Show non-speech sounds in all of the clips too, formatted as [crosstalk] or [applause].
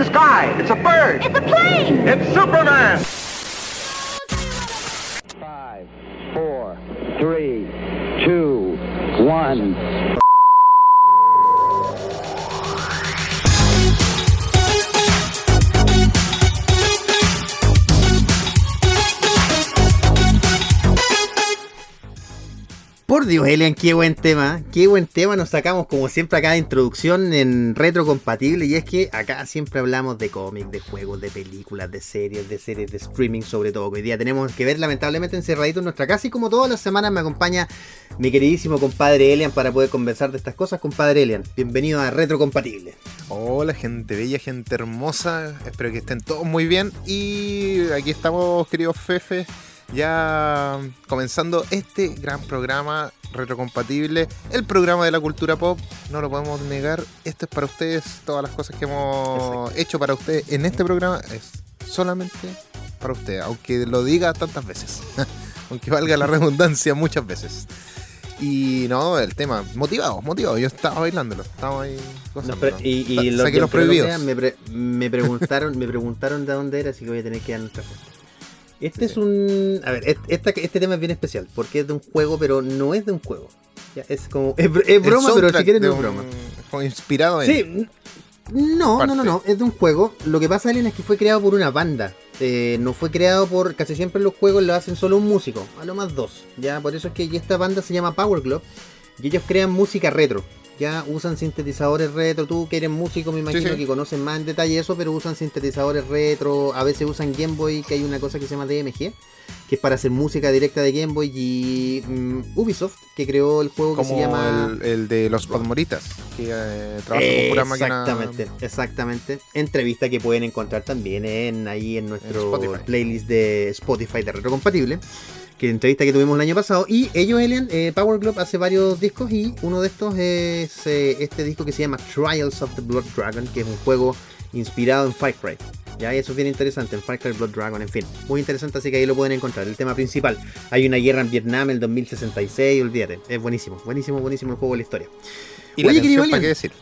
the sky. It's a bird. It's a plane! It's Superman. Five, four, three, two, one. Dios, Elian, qué buen tema. Qué buen tema. Nos sacamos, como siempre, acá de introducción en retrocompatible. Y es que acá siempre hablamos de cómics, de juegos, de películas, de series, de series de streaming, sobre todo. Hoy día tenemos que ver, lamentablemente, encerradito en nuestra casa. Y como todas las semanas, me acompaña mi queridísimo compadre Elian para poder conversar de estas cosas. Compadre Elian, bienvenido a Retrocompatible. Hola gente bella, gente hermosa, espero que estén todos muy bien y aquí estamos queridos Fefe, ya comenzando este gran programa retrocompatible, el programa de la cultura pop, no lo podemos negar, esto es para ustedes, todas las cosas que hemos hecho para ustedes en este programa es solamente para ustedes, aunque lo diga tantas veces, [laughs] aunque valga la redundancia muchas veces. Y no, el tema, motivado, motivado. Yo estaba bailándolo, estaba ahí. No, pero- y, y los los prohibidos. vean, me, pre- me preguntaron, me preguntaron de dónde era, así que voy a tener que dar nuestra respuesta. Este Sí, es sí. un. A ver, esta- este tema es bien especial, porque es de un juego, pero no es de un juego. Ya, es como. Es, broma, pero si quieren no es broma. como inspirado en. Sí. No, Parte. no, no, no, es de un juego. Lo que pasa, Elena, es que fue creado por una banda. Eh, no fue creado por. Casi siempre los juegos lo hacen solo un músico, a lo más dos. Ya, por eso es que esta banda se llama Power Glove. Y ellos crean música retro. Ya usan sintetizadores retro. Tú que eres músico, me imagino sí. que conocen más en detalle eso, pero usan sintetizadores retro. A veces usan Game Boy, que hay una cosa que se llama DMG, que es para hacer música directa de Game Boy. Y mm, Ubisoft, que creó el juego que se llama. el, el de los Podmoritas, que eh, trabaja con pura máquina. Exactamente, exactamente. Entrevista que pueden encontrar también en ahí en nuestro playlist de Spotify de Retrocompatible. Que entrevista que tuvimos el año pasado. Y ellos, Elian, eh, Power Glove hace varios discos y uno de estos es eh, este disco que se llama Trials of the Blood Dragon, que es un juego inspirado en Far Cry. Ya, y eso es bien interesante, en Far Cry Blood Dragon, en fin. Muy interesante, así que ahí lo pueden encontrar. El tema principal. Hay una guerra en Vietnam en el 2066, olvídate. Es buenísimo, buenísimo, buenísimo el juego de la historia. Y la Oye, querido canción, ¿para Elian. qué decir?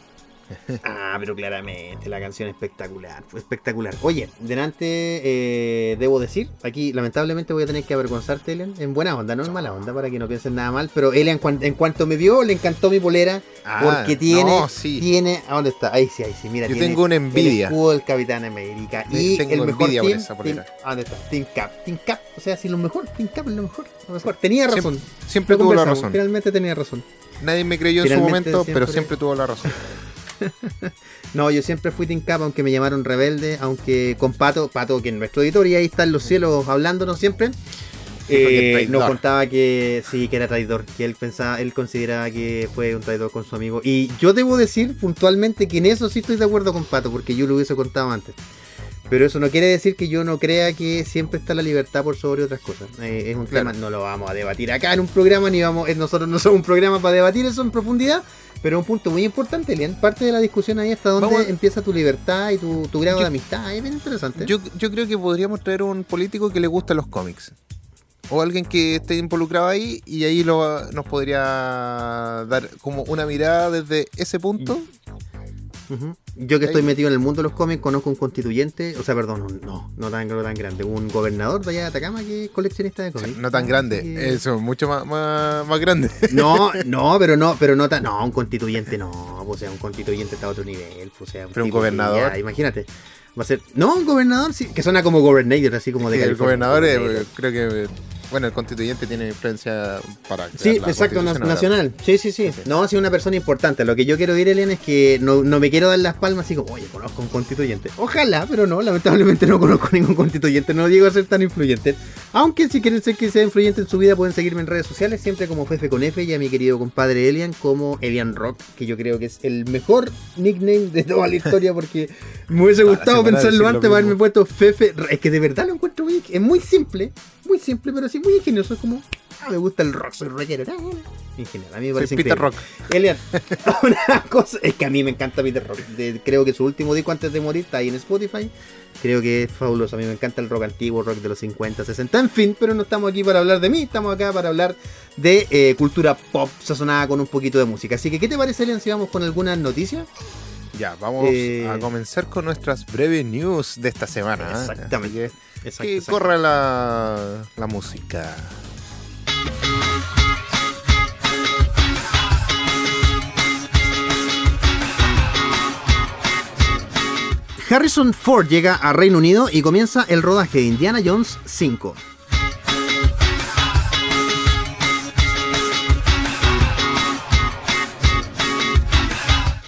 [laughs] Ah, pero claramente, la canción espectacular, fue espectacular. Oye, delante eh, debo decir, aquí lamentablemente voy a tener que avergonzarte, Elian, en buena onda, no en mala onda, para que no piensen nada mal, pero Elian cuan- en cuanto me vio, le encantó mi polera, Ah, porque tiene, no, sí. tiene, ¿a dónde está? Ahí sí, ahí sí, mira, Yo tiene tengo una envidia. El escudo del Capitán América y tengo el mejor envidia por esa polera. team- ¿a dónde está? Team Cap, Team Cap, o sea, si lo mejor, Team Cap es lo mejor, lo mejor. Tenía razón. Siempre, siempre tuvo la razón. Finalmente tenía razón. Nadie me creyó en su momento, pero siempre tuvo la razón. [laughs] [laughs] No, yo siempre fui Team Cap, aunque me llamaron rebelde, aunque con Pato, Pato que en nuestro editor y ahí está en los cielos hablándonos siempre, eh, nos contaba que sí, que era traidor, que él pensaba, él consideraba que fue un traidor con su amigo. Y yo debo decir puntualmente que en eso sí estoy de acuerdo con Pato, porque yo lo hubiese contado antes. Pero eso no quiere decir que yo no crea que siempre está la libertad por sobre otras cosas. Eh, es un Claro. tema, no lo vamos a debatir acá en un programa, ni vamos, eh, nosotros no somos un programa para debatir eso en profundidad, pero un punto muy importante, Elian. Parte de la discusión ahí hasta a- empieza tu libertad y tu, tu grado Yo- de amistad. Es bien interesante. Yo, yo creo que podríamos traer un político que le guste los cómics. O alguien que esté involucrado ahí y ahí lo, nos podría dar como una mirada desde ese punto. Ujú. Yo que estoy metido en el mundo de los cómics, conozco un constituyente, o sea, perdón, no, no tan, no tan grande, un gobernador de allá de Atacama que es coleccionista de cómics. No tan grande, que- eso, mucho más, más, más grande. No, [laughs] no, pero no, pero no tan, no, un constituyente no, pues, o sea, un constituyente está a otro nivel, pues, o sea, Pero un tipo que gobernador. ya, imagínate. Va a ser, no, un gobernador, sí, que suena como gobernator, así como de el gobernador, gobernador. creo que, bueno, el constituyente tiene influencia para... Sí, exacto, na- nacional. Sí, sí, sí. Sí. No, ha sido una persona importante. Lo que yo quiero decir, Elian, es que no, no me quiero dar las palmas así como, oye, conozco un constituyente. Ojalá, pero no, lamentablemente no conozco ningún constituyente. No llego a ser tan influyente. Aunque si quieren ser que sea influyente en su vida, pueden seguirme en redes sociales, siempre como Fefe con F y a mi querido compadre Elian como Elian Rock, que yo creo que es el mejor nickname de toda la historia porque me hubiese [laughs] gustado pensarlo antes para haberme puesto Fefe. Es que de verdad lo encuentro es muy simple, muy simple, pero sí muy ingenioso. Es como, ah, me gusta el rock, soy rockero. Ah, Ingenial, a mí me parece Peter. Rock. [laughs] Elian, [laughs] una cosa, es que a mí me encanta Peter Rock. De- creo que su último disco antes de morir está ahí en Spotify. Creo que es fabuloso. A mí me encanta el rock antiguo, rock de los 50, 60, en fin, pero no estamos aquí para hablar de mí, estamos acá para hablar de eh, cultura pop sazonada con un poquito de música. Así que, ¿qué te parece, Elian, si vamos con algunas noticias? Ya, vamos Eh, a comenzar con nuestras breves news de esta semana. ¿eh? Exactamente. Exacto, que exacto. corra la, la música. Harrison Ford llega a Reino Unido y comienza el rodaje de Indiana Jones 5.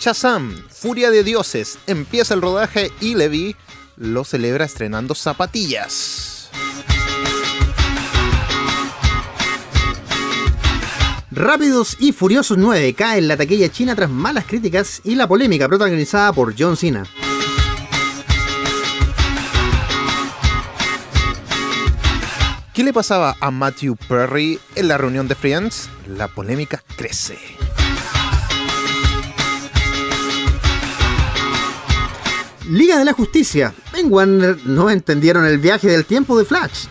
Shazam, Furia de Dioses, empieza el rodaje y Levi lo celebra estrenando zapatillas. Rápidos y Furiosos 9 cae en la taquilla china tras malas críticas y la polémica protagonizada por John Cena. ¿Qué le pasaba a Matthew Perry en la reunión de Friends? La polémica crece. Liga de la Justicia. En Warner no entendieron el viaje del tiempo de Flash.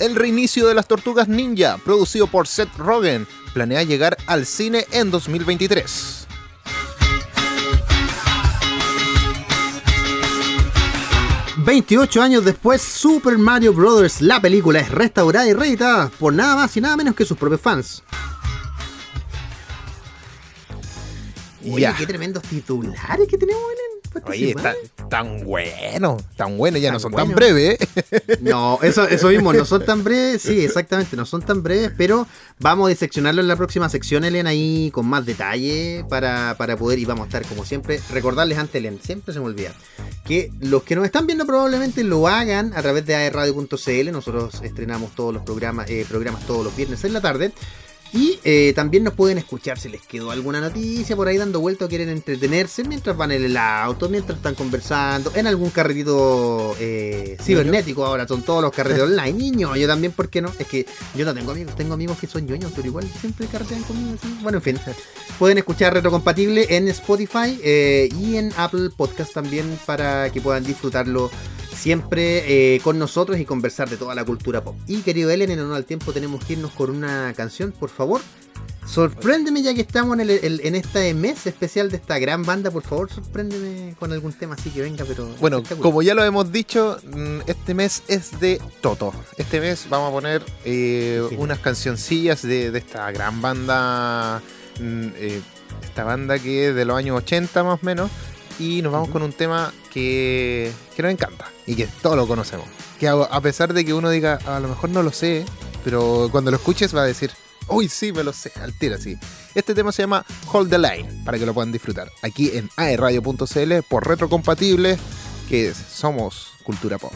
El reinicio de las Tortugas Ninja, producido por Seth Rogen, planea llegar al cine en 2023. ...28 años después, Super Mario Bros. La película es restaurada y reeditada por nada más y nada menos que sus propios fans. Oye, qué tremendos titulares que tenemos, Belén. esta Oye, está tan bueno, tan bueno, ya Tan no son bueno. tan breves. ¿eh? [laughs] No, eso, eso mismo, no son tan breves, sí, exactamente, no son tan breves, pero vamos a diseccionarlo en la próxima sección, Elen, ahí con más detalle para, para poder, y vamos a estar como siempre, recordarles antes, Elen, siempre se me olvida, que los que nos están viendo probablemente lo hagan a través de aerradio.cl, nosotros estrenamos todos los programas, eh, programas todos los viernes en la tarde, y eh, también nos pueden escuchar si les quedó alguna noticia por ahí dando vuelta o quieren entretenerse mientras van en el auto, mientras están conversando, en algún carretito eh, cibernético ahora, son todos los carretes online. Niño, yo también, ¿por qué no? Es que yo no tengo amigos, tengo amigos que son ñoños, pero igual siempre carretean conmigo. así. Bueno, en fin, [laughs] pueden escuchar Retrocompatible en Spotify eh, y en Apple Podcast también para que puedan disfrutarlo siempre eh, con nosotros y conversar de toda la cultura pop. Y querido Ellen, en honor al tiempo tenemos que irnos con una canción, por favor. Sorpréndeme ya que estamos en, el- el- en este mes especial de esta gran banda, por favor, sorpréndeme con algún tema así que venga, pero... Bueno, como ya lo hemos dicho, mm, este mes es de Toto. Este mes vamos a poner eh, Sí. unas cancioncillas de, de esta gran banda, mm, eh, esta banda que es de los años 80 más o menos, y nos vamos Ujú. con un tema que, que nos encanta y que todos lo conocemos. Que a, a pesar de que uno diga, a lo mejor no lo sé, pero cuando lo escuches va a decir, uy, sí, me lo sé, al tiro así. Este tema se llama Hold the Line, para que lo puedan disfrutar. Aquí en aerradio.cl por retrocompatible, que somos cultura pop.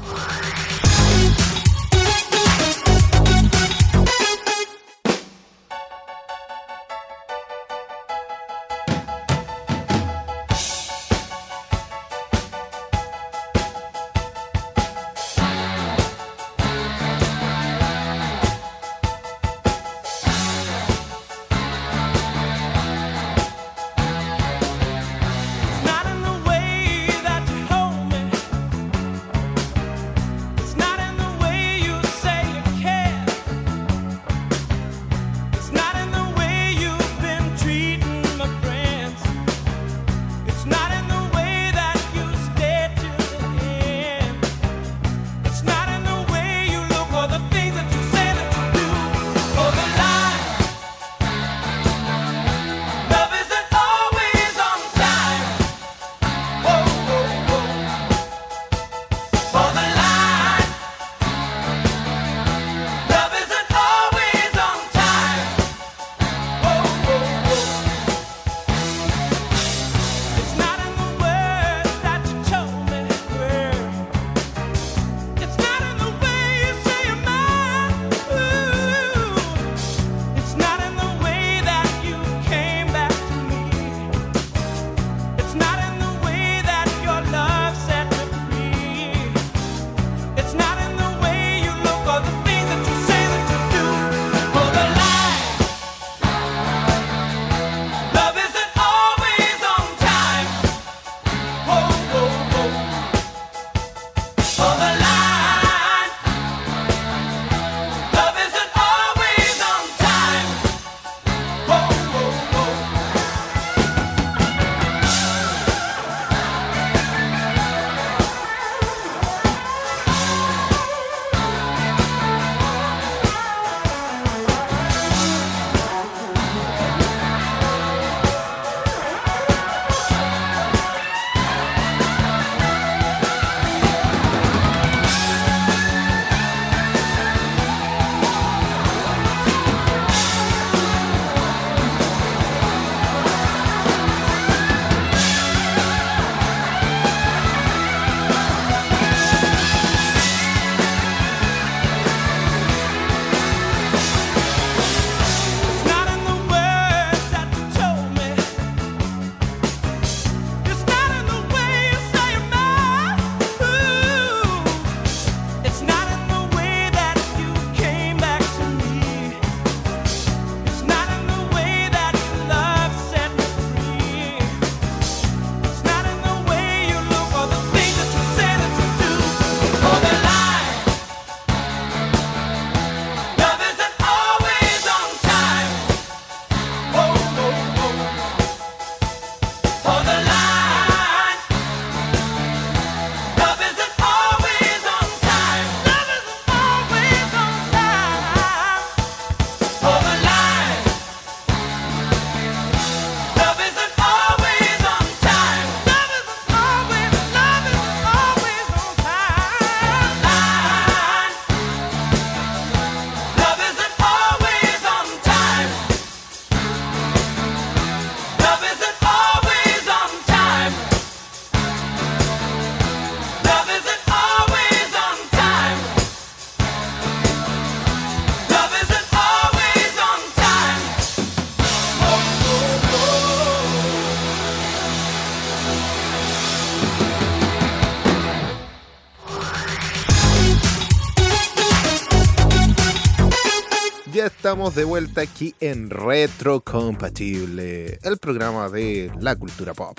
Estamos de vuelta aquí en Retrocompatible, el programa de la cultura pop.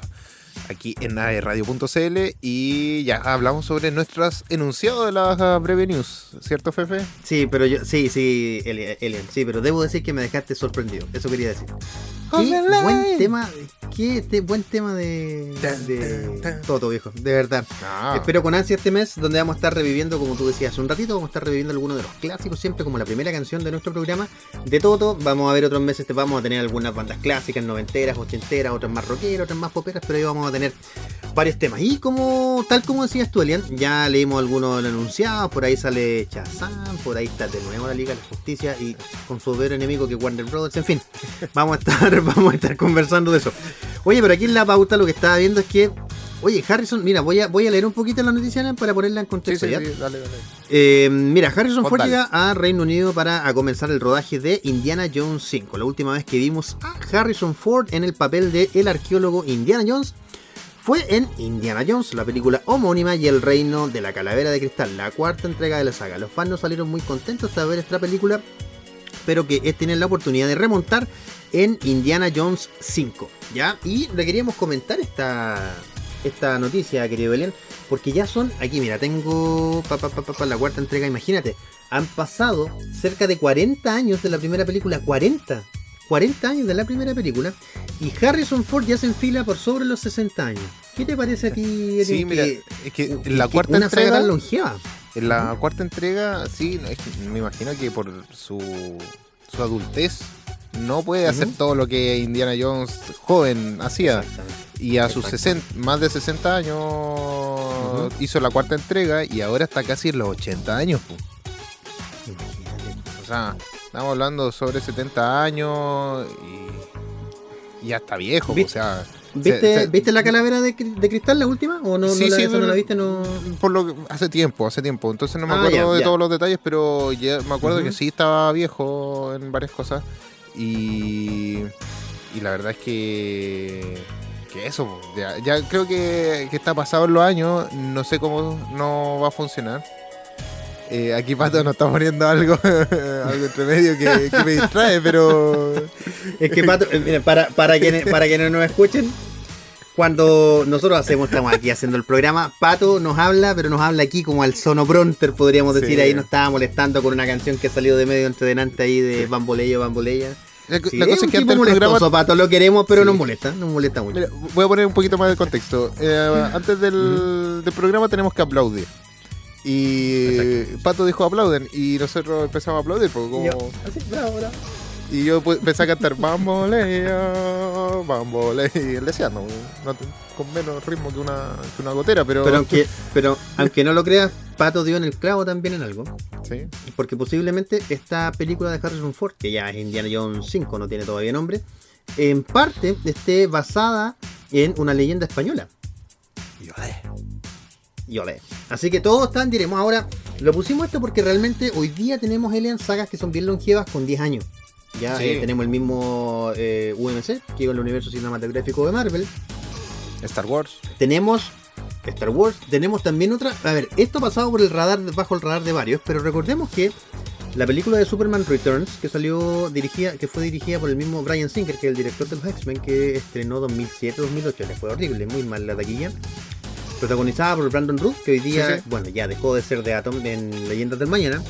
Aquí en aerradio.cl y ya hablamos sobre nuestros enunciados de las breve news, ¿cierto, Fefe? Sí, pero yo, sí, sí, Eli- Elian, sí, pero debo decir que me dejaste sorprendido. Eso quería decir. Qué buen tema, qué te- buen tema de, de Toto, viejo, de verdad. Ah, Espero con ansia este mes, donde vamos a estar reviviendo, como tú decías hace un ratito, vamos a estar reviviendo algunos de los clásicos, siempre como la primera canción de nuestro programa de Toto. Vamos a ver otros meses, vamos a tener algunas bandas clásicas, noventeras, ochenteras, otras más rockeras, otras más poperas, pero ahí vamos a tener varios temas. Y como tal como decías tú, Elian, ya leímos algunos anunciados, por ahí sale Shazam, por ahí está de nuevo la Liga de la Justicia y con su ver enemigo que es Warner Brothers, en fin, [laughs] vamos a estar, [laughs] vamos a estar conversando de eso. Oye, pero aquí en la pauta lo que estaba viendo es que, oye, Harrison, mira, voy a, voy a leer un poquito la noticia para ponerla en sí, contexto. sí, ¿ya? sí, dale, dale. Eh, mira, Harrison Ford dale. llega a Reino Unido para a comenzar el rodaje de Indiana Jones 5. La última vez que vimos a Harrison Ford en el papel de el arqueólogo Indiana Jones fue en Indiana Jones, la película homónima y el reino de la calavera de cristal, la cuarta entrega de la saga. Los fans no salieron muy contentos de ver esta película, pero que tienen la oportunidad de remontar en Indiana Jones 5. ¿Ya? Y le queríamos comentar esta, esta noticia, querido Belén, porque ya son, aquí mira, tengo la cuarta entrega, imagínate, han pasado cerca de 40 años de la primera película, 40. 40 años de la primera película y Harrison Ford ya se enfila por sobre los 60 años. ¿Qué te parece a ti? Sí, mira, que- es que en la cuarta entrega, longeva. en la cuarta entrega, sí, es que me imagino que por su, su adultez no puede hacer todo lo que Indiana Jones joven hacía. Y a sus Exacto. 60, más de 60 años hizo la cuarta entrega y ahora está casi en los 80 años. Imagínate. O sea, estamos hablando sobre 70 años y, ya está viejo. O sea, ¿Viste, se- se- ¿Viste la calavera de, cri- de cristal, la última? ¿O no, Sí, no la, sí, esa no pero- la viste? No... por lo que- hace tiempo, hace tiempo. Entonces no me Ah, acuerdo ya, de ya. todos los detalles, pero ya me acuerdo que sí estaba viejo en varias cosas. Y, y la verdad es que, que eso, ya, ya creo que, que está pasado en los años. No sé cómo no va a funcionar. Eh, aquí Pato nos está poniendo algo, [laughs] algo entre medio que, que me distrae, pero Es que Pato, eh, mira, para, para, que, para que no nos escuchen, cuando nosotros hacemos, estamos aquí haciendo el programa, Pato nos habla, pero nos habla aquí como al sonopronter, podríamos Sí. decir, ahí nos estaba molestando con una canción que salió de medio entre delante ahí de Bamboleyo, Bamboleya. la, Sí, la cosa es un que antes del programa Pato, lo queremos, pero Sí. nos molesta, nos molesta mucho. Mira, voy a poner un poquito más de contexto. Eh, antes del, del programa tenemos que aplaudir. Y Pato dijo aplauden y nosotros empezamos a aplaudir porque como... Yo, así, bravo, bravo. y yo empecé a cantar y él decía no, con menos ritmo que una, que una gotera pero, Pero aunque, [laughs] pero aunque no lo creas, Pato dio en el clavo también en algo. sí, Porque posiblemente esta película de Harrison Ford, que ya es Indiana Jones 5, no tiene todavía nombre, en parte esté basada en una leyenda española. Yo, eh, Y olé. Así que todos están, diremos ahora, lo pusimos esto porque realmente hoy día tenemos Alien sagas que son bien longevas con 10 años. Ya Sí. eh, tenemos el mismo eh, UMC, que es el universo cinematográfico de Marvel. Star Wars Tenemos Star Wars, tenemos también otra. A ver, esto ha pasado por el radar, bajo el radar de varios, pero recordemos que la película de Superman Returns, que salió dirigida, que fue dirigida por el mismo Brian Singer, que es el director de los X-Men, que estrenó 2007-2008, le fue horrible, muy mal la taquilla. Protagonizada por Brandon Root, que hoy día, Sí, sí. bueno, ya dejó de ser de Atom en Leyendas del Mañana.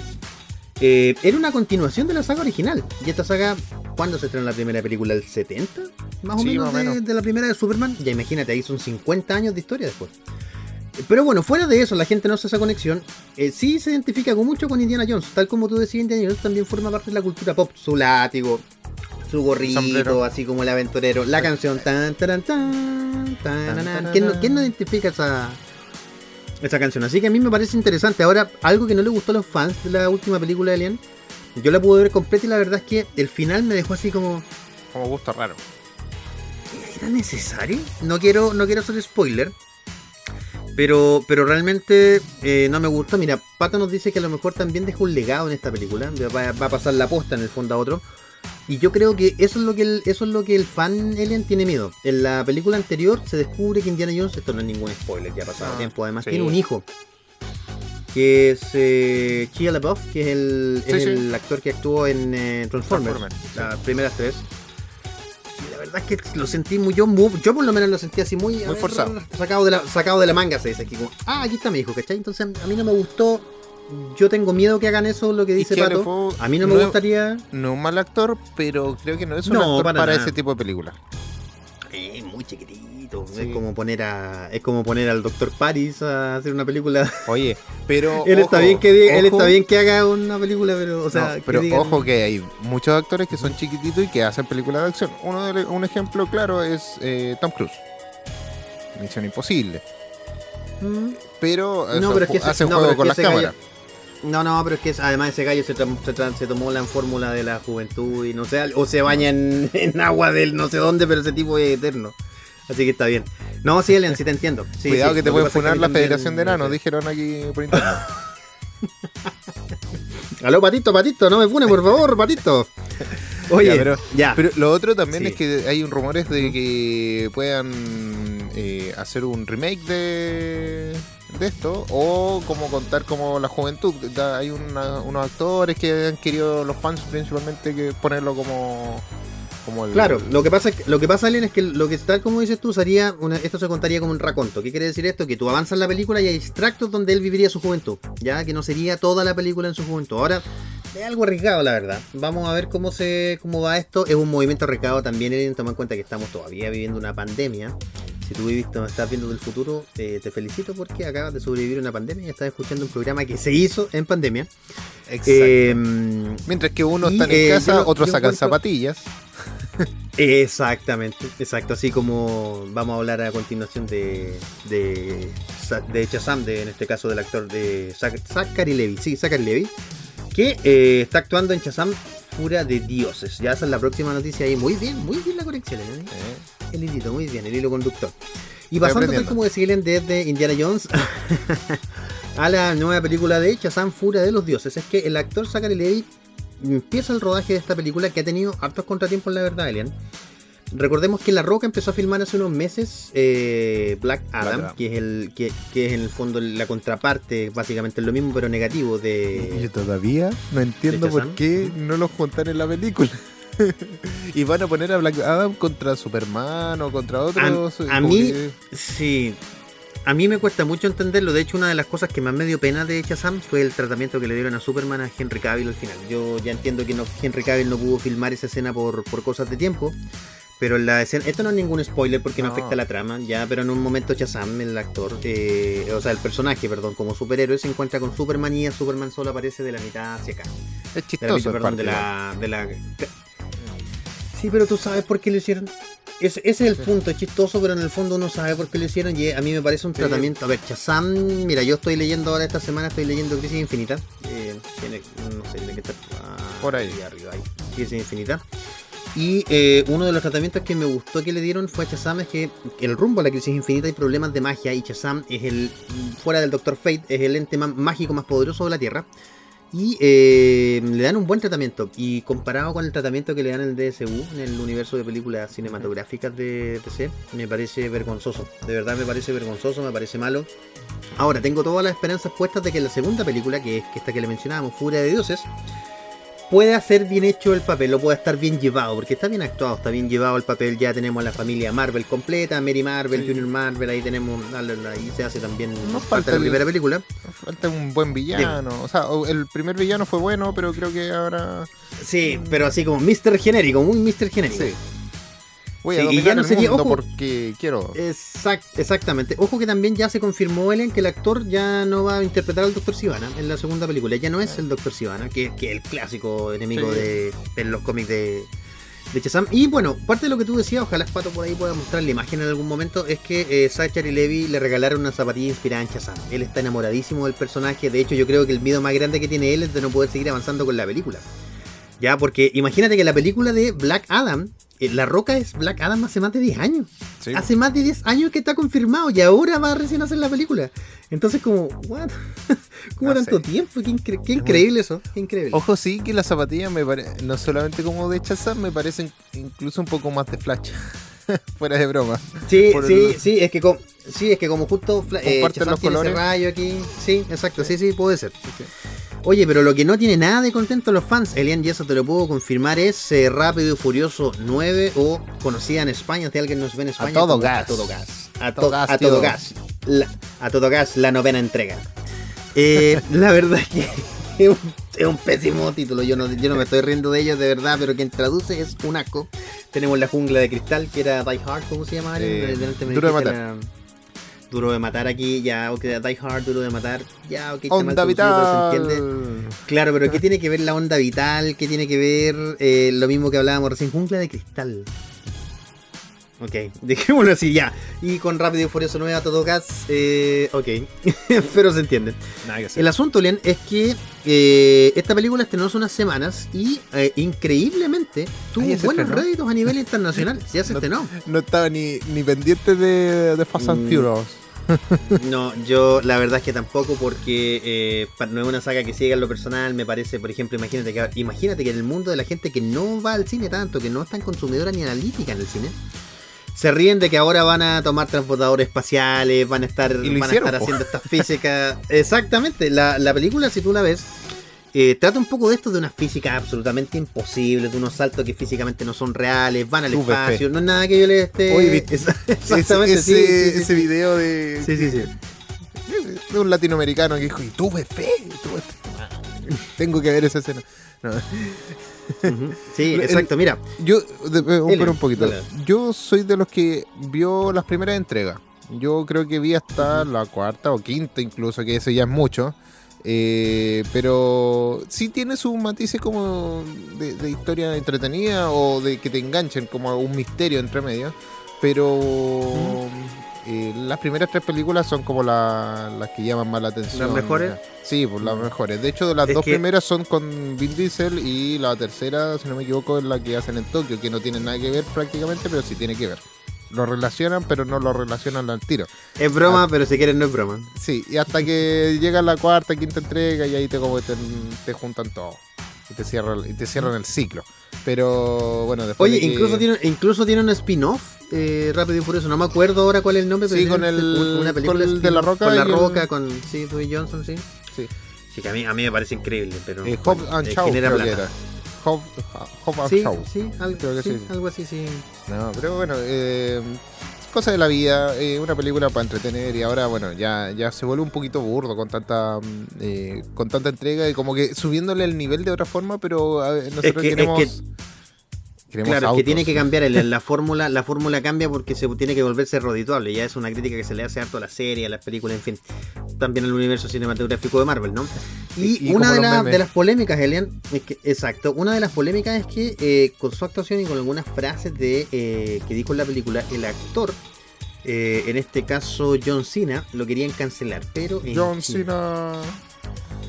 Eh, era una continuación de la saga original. Y esta saga, ¿cuándo se estrenó la primera película? ¿El 70? Más o Sí, menos, más de, menos. de la primera de Superman. Ya imagínate, ahí son 50 años de historia después. Pero bueno, fuera de eso, la gente no hace esa conexión. Eh, sí se identifica con mucho con Indiana Jones. Tal como tú decías, Indiana Jones también forma parte de la cultura pop. Su látigo, su gorrito, Sombrero. así como el aventurero. La canción tan, taran, tan, tan, ¿Quién, no, quién no identifica esa, esa canción? Así que a mí me parece interesante. Ahora, algo que no le gustó a los fans de la última película de Alien, yo la pude ver completa y la verdad es que el final me dejó así como... como gusto raro ¿Era necesario? No quiero, no quiero hacer spoiler. Pero, pero realmente eh, no me gustó. Mira, Pato nos dice que a lo mejor también dejó un legado en esta película. Va, va a pasar la posta en el fondo a otro. Y yo creo que eso es lo que el, eso es lo que el fan Alien tiene miedo. En la película anterior se descubre que Indiana Jones, esto no es ningún spoiler, ya ha pasado Ah, tiempo, además sí. tiene un hijo. que es eh, Shia LaBeouf, que es el, Sí, es sí. el actor que actuó en eh, Transformers, Transformers, las primeras tres. Y la verdad es que lo sentí muy yo, muy- yo por lo menos lo sentí así muy, Muy forzado. sacado de la sacado de la manga se dice aquí como, ah, aquí está mi hijo, ¿cachai? Entonces a mí no me gustó. Yo tengo miedo que hagan eso, lo que dice Pato. A mí no me no gustaría. No un mal actor, pero creo que no es un No, actor para ese tipo de película. Es muy chiquitito. Sí. Es como poner a. Es como poner al Dr. Paris a hacer una película. [laughs] Oye, pero. [laughs] él está bien que diga- él está bien que haga una película, pero. O sea, No, pero ojo que hay muchos actores que son chiquititos y que hacen películas de acción. Uno de- un ejemplo claro es eh, Tom Cruise. Misión Imposible. Mm. Pero, No, pero es que hacen no, juego con las gallo- cámaras. No, no, pero es que además ese gallo se, se, tomó la fórmula de la juventud y no sé, o se baña en, [laughs] en agua del no sé dónde, pero ese tipo es eterno. Así que está bien. No, sí, Ellen, sí te entiendo. [laughs] Sí, Cuidado sí, que te pueden funar la Federación de Enanos, dijeron aquí por internet. [laughs] Aló, Patito, Patito, no me fune, por favor, Patito. Oye, Ya, pero- ya. Pero lo otro también Sí. es que hay un rumores de que puedan eh, hacer un remake de, de esto o como contar como la juventud. Hay unos actores que han querido los fans principalmente que ponerlo como Claro, lo que pasa lo que pasa, Alien, es que lo que tal como dices tú sería una- esto se contaría como un raconto. ¿Qué quiere decir esto? Que tú avanzas la película y hay extractos donde él viviría su juventud, ya que no sería toda la película en su juventud. Ahora es algo arriesgado, la verdad. Vamos a ver cómo se cómo va esto. Es un movimiento arriesgado también, Alien, toma en cuenta que estamos todavía viviendo una pandemia. Si tú viviste, estás viendo del futuro, eh, te felicito porque acabas de sobrevivir a una pandemia y estás escuchando un programa que se hizo en pandemia. Exacto. Eh, Mientras que uno está en eh, casa, yo otros yo sacan encuentro- zapatillas. [laughs] Exactamente, exacto. Así como vamos a hablar a continuación de de, de Shazam, de, en este caso del actor de Zac- Zachary Levi, sí, Zachary Levi, que eh, está actuando en Shazam Fura de Dioses. Ya esa es la próxima noticia ahí. Muy bien, muy bien la conexión, ¿eh? El hilito, muy bien, el hilo conductor. Y pasando, tal como decían desde Indiana Jones [laughs] a la nueva película de Shazam Furia de los Dioses, es que el actor Zachary Levi empieza el rodaje de esta película que ha tenido hartos contratiempos, la verdad, Elian. Recordemos que La Roca empezó a filmar hace unos meses eh, Black Adam, Adam. que es el que, que es en el fondo la contraparte, básicamente es lo mismo pero negativo Yo de todavía no entiendo ¿De por qué no lo juntan en la película. [laughs] y van a poner a Black Adam contra Superman o contra otros. a mí- que- Sí. A mí me cuesta mucho entenderlo. De hecho, una de las cosas que más me dio pena de Shazam fue el tratamiento que le dieron a Superman a Henry Cavill al final. Yo ya entiendo que no, Henry Cavill no pudo filmar esa escena por, por cosas de tiempo. Pero la escena, esto no es ningún spoiler porque no, No. afecta a la trama, ya, pero en un momento Shazam, el actor, eh, o sea, el personaje, perdón, como superhéroe, se encuentra con Superman y Superman solo aparece de la mitad hacia acá. es De la, chistoso. mitad, en perdón, de la, de la... Sí, pero tú sabes por qué lo hicieron. Ese, ese es el punto, es chistoso, pero en el fondo uno sabe por qué lo hicieron y a mí me parece un tratamiento. A ver, Shazam, mira, yo estoy leyendo ahora esta semana, estoy leyendo Crisis Infinita. Eh, tiene, no sé, tiene que estar ah, Por ahí. arriba, ahí. Crisis Infinita. Y eh, uno de los tratamientos que me gustó que le dieron fue a Shazam es que el rumbo a la crisis infinita hay problemas de magia y Shazam es el, fuera del Doctor Fate, es el ente más mágico más poderoso de la Tierra. Y eh, le dan un buen tratamiento. Y comparado con el tratamiento que le dan el DSU, en el universo de películas cinematográficas de DC, me parece vergonzoso. De verdad me parece vergonzoso, me parece malo. Ahora, tengo todas las esperanzas puestas de que la segunda película, que es esta que le mencionábamos, Furia de Dioses, pueda ser bien hecho el papel, o pueda estar bien llevado, porque está bien actuado, está bien llevado el papel. Ya tenemos a la familia Marvel completa, Mary Marvel, Sí. Junior Marvel, ahí tenemos, ahí se hace también No falta la el- primera película. Falta un buen villano. O sea, el primer villano fue bueno, pero creo que ahora. Sí, pero así como Mr. Genérico, muy Mr. Genérico. Sí. Voy Sí, y ya no el sería- mundo ojo. porque quiero. Exact- exactamente. Ojo que también ya se confirmó, Ellen, que el actor ya no va a interpretar al Dr. Sivana en la segunda película. Ya no es el Dr. Sivana, que, que es el clásico enemigo Sí. de, en los cómics de, de Shazam. Y bueno, parte de lo que tú decías, ojalá Pato por ahí pueda mostrar la imagen en algún momento, es que eh, Zachary Levi le regalaron una zapatilla inspirada en Shazam. Él está enamoradísimo del personaje. De hecho, yo creo que el miedo más grande que tiene él es de no poder seguir avanzando con la película. Ya, porque imagínate que la película de Black Adam, La Roca es Black Adam hace más de 10 años. Sí. Hace más de 10 años que está confirmado y ahora va a recién a hacer la película. Entonces, como, what? [laughs] ¿Cómo tanto tiempo? Qué, incre- qué increíble eso. Qué increíble. Ojo, sí que las zapatillas me no solamente como de Shazam, me parecen incluso un poco más de Flash. [laughs] Fuera de broma. Sí, Por sí, el- sí, es que como, sí, es que como justo eh, los tiene ese colores. rayo aquí. Sí, exacto, sí, sí, puede ser. Oye, pero lo que no tiene nada de contento a los fans, Elian, y eso te lo puedo confirmar, es eh, Rápido y Furioso 9 o conocida en España, si alguien nos ve en España. todo como gas. A todo gas. A, todo to- gas, a todo gas. La- a todo gas, la novena entrega. Eh, [laughs] la verdad es que [laughs] es un, es un pésimo título. Yo no, yo no me estoy riendo de ellos de verdad, pero quien traduce es un asco. Tenemos la jungla de cristal, que era Die Hard, ¿cómo se llama? Eh, Duro de matar. Duro de matar aquí, ya, ok, Die Hard, duro de matar, ya, ok, mal Onda se vital. entiende. Claro, pero ¿qué tiene que ver la onda vital? ¿Qué tiene que ver eh, lo mismo que hablábamos recién? Jungla de cristal. Ok, [laughs] dejémoslo así ya. Y con Rápido y Furioso 9 a todo gas, eh, ok, [laughs] pero se entiende. Nada que hacer. El asunto, Len, es que eh, esta película estrenó hace unas semanas y eh, increíblemente tuvo buenos estrenó. réditos a nivel internacional. Ya se [laughs] No- estrenó. No estaba ni, ni pendiente de, de Fast and Mm. Furious. No, yo la verdad es que tampoco porque eh, no es una saga que siga en lo personal, me parece, por ejemplo, imagínate que, imagínate que en el mundo de la gente que no va al cine tanto, que no es tan consumidora ni analítica en el cine, se ríen de que ahora van a tomar transportadores espaciales, van a estar, van a estar po. haciendo estas físicas. [laughs] Exactamente, la, la película, si tú la ves, eh, trata un poco de esto de una física absolutamente imposible, de unos saltos que físicamente no son reales, van al espacio, no es nada que yo les esté... Oye, [laughs] Exactamente, ese, sí, ese, sí, sí, ese sí. video de, Sí, sí, sí. de un latinoamericano que dijo, y tuve fe, tuve fe. [laughs] Tengo que ver esa escena. No. Sí, [laughs] El- exacto, mira. Yo, de- eh, pero un poquito. Yo soy de los que vio las primeras entregas. Yo creo que vi hasta la cuarta o quinta incluso, que eso ya es mucho. Eh, pero sí tiene sus matices como de, de historia entretenida o de que te enganchen como un misterio entre medio. Pero eh, las primeras tres películas son como la- las que llaman más la atención. ¿Las mejores? Sí, pues las mejores. De hecho, las Es dos que- primeras son con Vin Diesel y la tercera, si no me equivoco, es la que hacen en Tokio, que no tiene nada que ver prácticamente, pero sí tiene que ver. Lo relacionan, pero no lo relacionan al tiro. Es broma, Ah. pero si quieres no es broma. Sí, y hasta que llega la cuarta, quinta entrega y ahí te, como te, te juntan todo. Y te cierran, y te cierran el ciclo. Pero bueno, después. Oye, de que- incluso tiene, incluso tiene un spin-off, eh, Rápido y Furioso. No me acuerdo ahora cuál es el nombre, pero Sí, con el- una película con el de La Roca Con La y el- Roca, con sí, Dwayne Johnson, sí. Sí. Sí, que a mí, a mí me parece increíble, pero... Eh, Hobbs and eh, Shaw, genera creo que era. Hobbs Hobbs and Sí, Shaw. sí, algo, Creo que sí, sí. algo así, sí. No, pero bueno, eh, cosa de la vida, eh, una película para entretener y ahora bueno, ya, ya se vuelve un poquito burdo con tanta mm, eh, con tanta entrega y como que subiéndole el nivel de otra forma, pero a ver, nosotros que- es que- queremos Claro, es que autos. tiene que cambiar el- la [laughs] fórmula, la fórmula cambia porque se tiene que volverse redituable. Ya es una crítica que se le hace harto a la serie, a las películas, en fin. También al universo cinematográfico de Marvel, ¿no? Y, una de, la- de las polémicas, Elian, es que, exacto, una de las polémicas es que eh, con su actuación y con algunas frases de eh, que dijo en la película, el actor, eh, en este caso John Cena, lo querían cancelar, pero John China. Cena.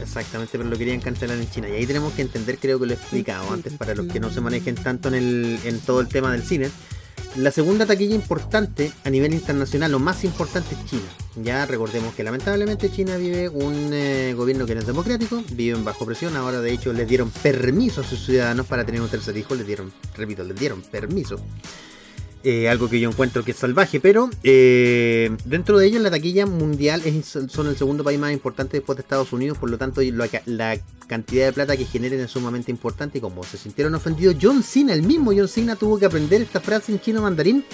Exactamente, pero lo querían cancelar en China. Y ahí tenemos que entender, creo que lo he explicado antes, para los que no se manejen tanto en, el, en todo el tema del cine. La segunda taquilla importante a nivel internacional, lo más importante es China. Ya recordemos que lamentablemente China vive un eh, gobierno que no es democrático, viven bajo presión. Ahora de hecho les dieron permiso a sus ciudadanos para tener un tercer hijo, les dieron, repito, les dieron permiso. Eh, algo que yo encuentro que es salvaje, pero eh, dentro de ellos la taquilla mundial es, son el segundo país más importante después de Estados Unidos, por lo tanto la, la cantidad de plata que generen es sumamente importante y como se sintieron ofendidos, John Cena, el mismo John Cena tuvo que aprender esta frase en chino mandarín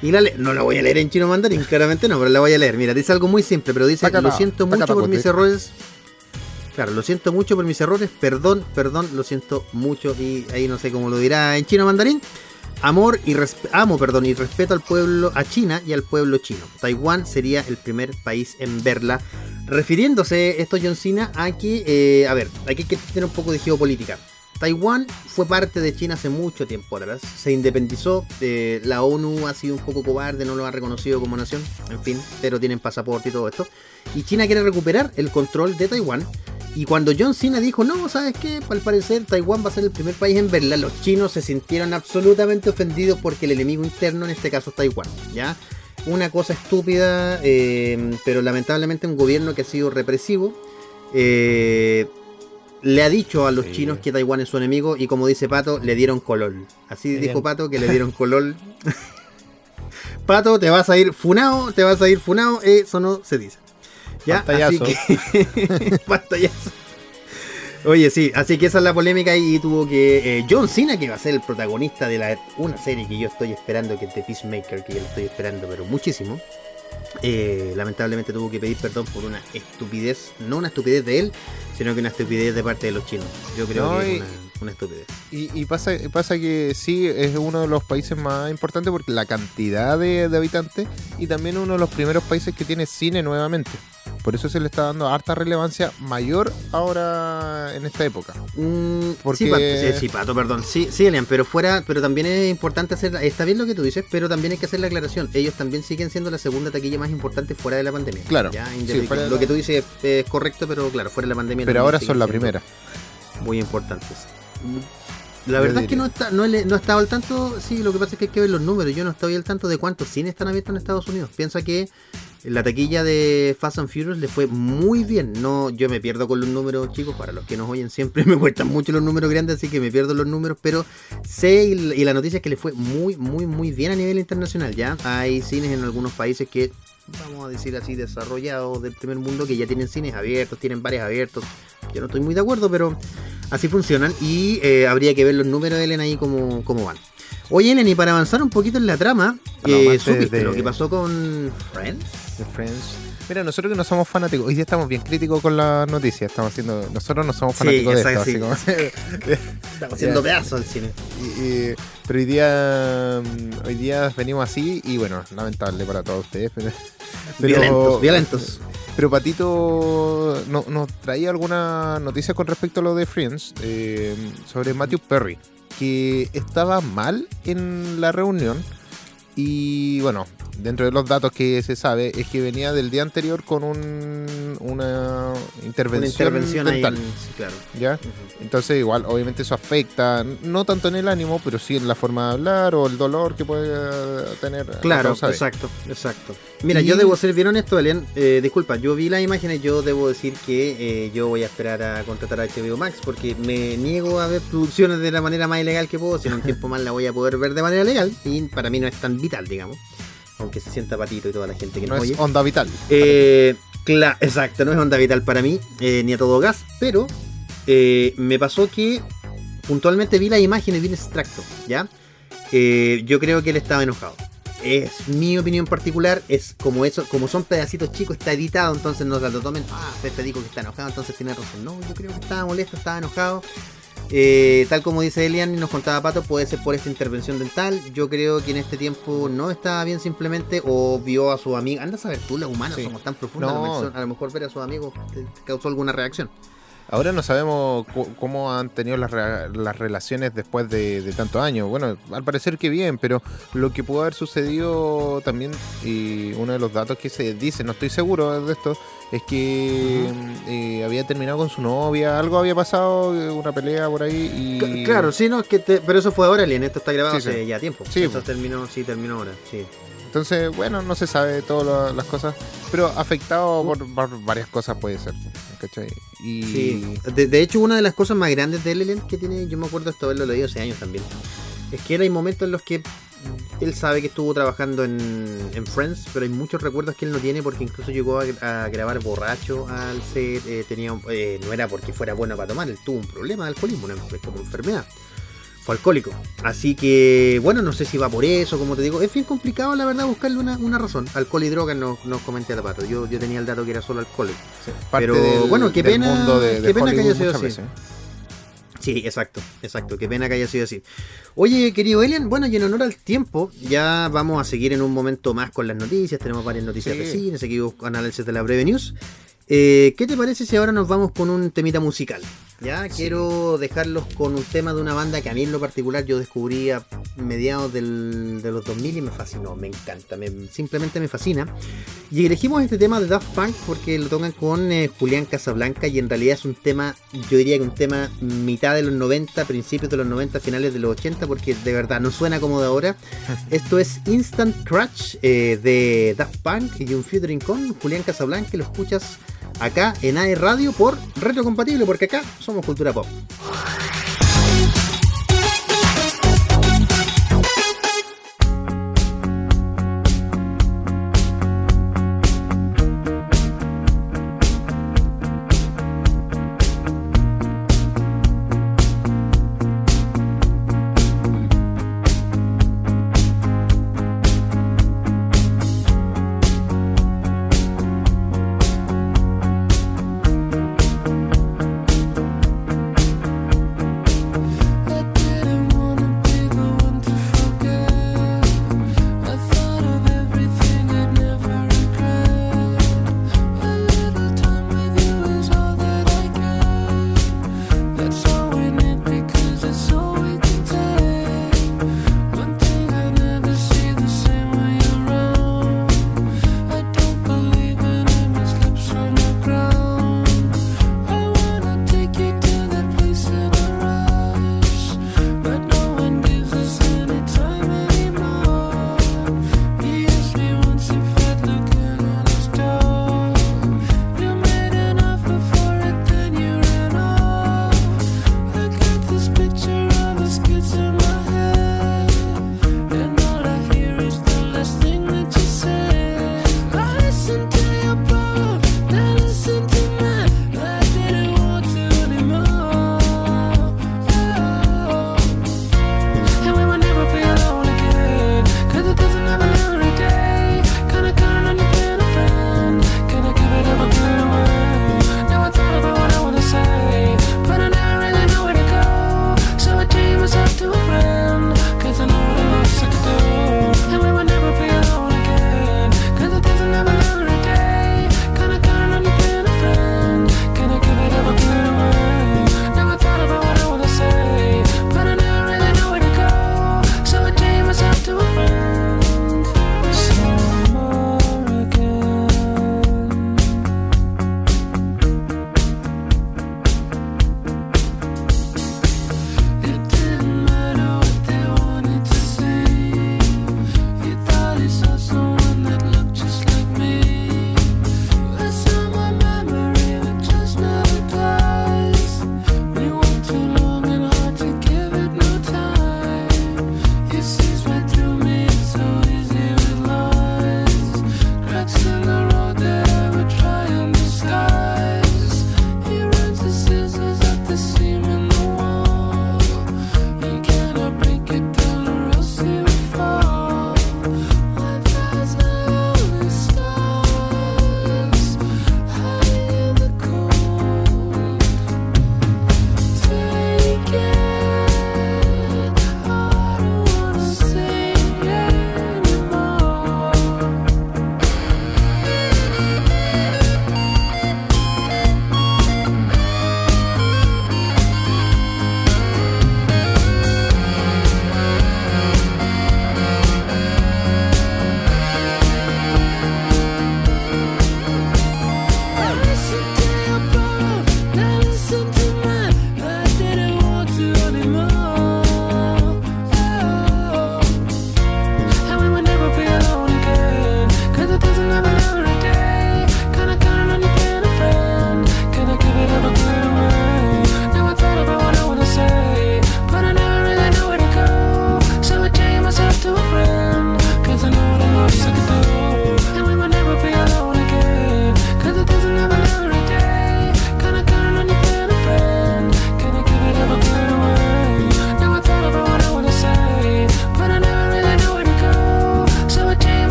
y la no la voy a leer en chino mandarín, [laughs] claramente no, pero la voy a leer. Mira, dice algo muy simple, pero dice, Sácala, lo siento mucho por mis pote". errores. Claro, lo siento mucho por mis errores, perdón, perdón, lo siento mucho y ahí no sé cómo lo dirá en chino mandarín. Amor y amo, perdón, y respeto al pueblo, a China y al pueblo chino. Taiwán sería el primer país en verla. Refiriéndose esto John Cena a que, eh, a ver, aquí hay que tener un poco de geopolítica. Taiwán fue parte de China hace mucho tiempo atrás. Se independizó. eh, la ONU ha sido un poco cobarde, no lo ha reconocido como nación. En fin, pero tienen pasaporte y todo esto. Y China quiere recuperar el control de Taiwán. Y cuando John Cena dijo, no, ¿sabes qué? Al parecer Taiwán va a ser el primer país en verla, los chinos se sintieron absolutamente ofendidos porque el enemigo interno en este caso es Taiwán, ¿ya? Una cosa estúpida, eh, pero lamentablemente un gobierno que ha sido represivo, eh, le ha dicho a los Sí. chinos que Taiwán es su enemigo y como dice Pato, le dieron colol. Así Bien. dijo Pato que le [laughs] dieron colol. [laughs] Pato, te vas a ir funado, te vas a ir funado, eso no se dice. Ya, Pantallazo. así que [laughs] pantallazo. Oye, sí, así que esa es la polémica y tuvo que eh, John Cena, que va a ser el protagonista de la, una serie que yo estoy esperando, que es The Peacemaker, que yo lo estoy esperando, pero muchísimo. eh, lamentablemente tuvo que pedir perdón por una estupidez, no una estupidez de él, sino que una estupidez de parte de los chinos. Yo creo No, que una, una estupidez. Y, y pasa, pasa que sí, es uno de los países más importantes porque la cantidad de, de habitantes y también uno de los primeros países que tiene cine nuevamente. Por eso se le está dando harta relevancia mayor ahora en esta época. Mm, Porque- sí, Pato, sí, sí, Pato, perdón. Sí, sí, Elian, pero fuera, pero también es importante hacer, está bien lo que tú dices, pero también hay que hacer la aclaración. Ellos también siguen siendo la segunda taquilla más importante fuera de la pandemia. Claro, Ya, sí, independiente- fuera de lo la- que tú dices es correcto, pero claro, fuera de la pandemia. Pero ahora son la primera. Muy importantes. La Yo verdad es que no está, no, he- no he estado al tanto, sí, lo que pasa es que hay que ver los números. Yo no estoy al tanto de cuántos cines están abiertos en Estados Unidos. Piensa que la taquilla de Fast and Furious le fue muy bien. No, yo me pierdo con los números, chicos. Para los que nos oyen siempre [laughs] me cuestan mucho los números grandes, así que me pierdo los números. Pero sé y, y la noticia es que le fue muy, muy, muy bien a nivel internacional. Ya hay cines en algunos países que, vamos a decir así, desarrollados del primer mundo, que ya tienen cines abiertos, tienen bares abiertos. Yo no estoy muy de acuerdo, pero así funcionan. Y eh, habría que ver los números de Ellen ahí cómo, cómo van. Oye, Ellen, y para avanzar un poquito en la trama, eh, ¿supiste de- lo que pasó con Friends? The Friends. Mira, nosotros que no somos fanáticos, hoy día estamos bien críticos con las noticias. Estamos haciendo, nosotros no somos Sí, fanáticos de esto, exacto, así como- [laughs] Estamos haciendo pedazos al cine. Y- y- pero hoy día mm, hoy día venimos así y bueno, lamentable para todos ustedes. [laughs] Pero, violentos, violentos. Pero Patito no- nos traía alguna noticia con respecto a lo de Friends eh, sobre Matthew Perry, que estaba mal en la reunión y bueno, dentro de los datos que se sabe es que venía del día anterior con un, una Una intervención, intervención ahí. dental. en- sí, claro. ¿ya? Entonces igual, obviamente eso afecta, no tanto en el ánimo, pero sí en la forma de hablar o el dolor que puede tener. Claro, exacto, exacto. Mira, Y- yo debo ser bien honesto, Elian. Eh, disculpa, yo vi las imágenes, yo debo decir que eh, yo voy a esperar a contratar a HBO Max porque me niego a ver producciones de la manera más ilegal que puedo. Si en un [laughs] tiempo más la voy a poder ver de manera legal y para mí no es tan vital, digamos. Aunque se sienta patito y toda la gente que No nos es oye. onda vital. Eh, cla- exacto, no es onda vital para mí, eh, ni a todo gas, pero eh, me pasó que puntualmente vi las imágenes, vi un extracto, ¿ya? Yo creo que él estaba enojado. Es mi opinión particular, es como eso, como son pedacitos chicos, está editado, entonces no se lo tomen, ah, te digo que está enojado, entonces tiene razón. No, yo creo que estaba molesto, estaba enojado. Eh, tal como dice Elian y nos contaba Pato, puede ser por esta intervención dental. Yo creo que en este tiempo no estaba bien simplemente o vio a su amigo. Anda a saber tú, los humanos Sí. somos tan profundos. No. A, lo mejor, a lo mejor ver a sus amigos causó alguna reacción. Ahora no sabemos cómo han tenido las, re- las relaciones después de, de tantos años. Bueno, al parecer que bien, pero lo que pudo haber sucedido también, y uno de los datos que se dice, no estoy seguro de esto, es que eh, había terminado con su novia, algo había pasado, eh, una pelea por ahí y... C- Claro, sí, no, es que te- pero eso fue ahora, Elian. Esto está grabado Sí, sí. hace ya tiempo. Sí, Esto terminó, sí, terminó ahora. Sí. Entonces, bueno, no se sabe todas las cosas, pero afectado por, por varias cosas puede ser, ¿cachai? Y... Sí. De, hecho, una de las cosas más grandes de Elian que tiene, yo me acuerdo esto haberlo leído hace años también, es que hay momentos en los que él sabe que estuvo trabajando en, en Friends, pero hay muchos recuerdos que él no tiene porque incluso llegó a, grabar borracho al set, eh, tenía, eh, no era porque fuera bueno para tomar, él tuvo un problema de alcoholismo, una, como enfermedad. Fue alcohólico. Así que, bueno, no sé si va por eso, como te digo. Es bien complicado, la verdad, buscarle una, una razón. Alcohol y drogas no, no comenté a Tapato. Yo, yo tenía el dato que era solo alcohol. Sí, Pero, del- bueno, qué pena- de, qué pena que haya sido así. veces. Sí, exacto, exacto. Qué pena que haya sido así. Oye, querido Elian, bueno, y en honor al tiempo, ya vamos a seguir en un momento más con las noticias. Tenemos varias noticias Sí. de cine, seguimos con análisis de la breve news. Eh, ¿Qué te parece si ahora nos vamos con un temita musical? Ya Sí. quiero dejarlos con un tema de una banda que a mí en lo particular yo descubrí a mediados del- de los 2000 y me fascinó, me encanta, me- simplemente me fascina. Y elegimos este tema de Daft Punk porque lo tocan con eh, Julián Casablanca y en realidad es un tema, yo diría que un tema mitad de los 90, principios de los 90, finales de los 80, porque de verdad no suena como de ahora. [laughs] Esto es Instant Crush eh, de Daft Punk y un featuring con Julián Casablanca y lo escuchas acá en AE Radio por Retrocompatible, porque acá somos cultura pop.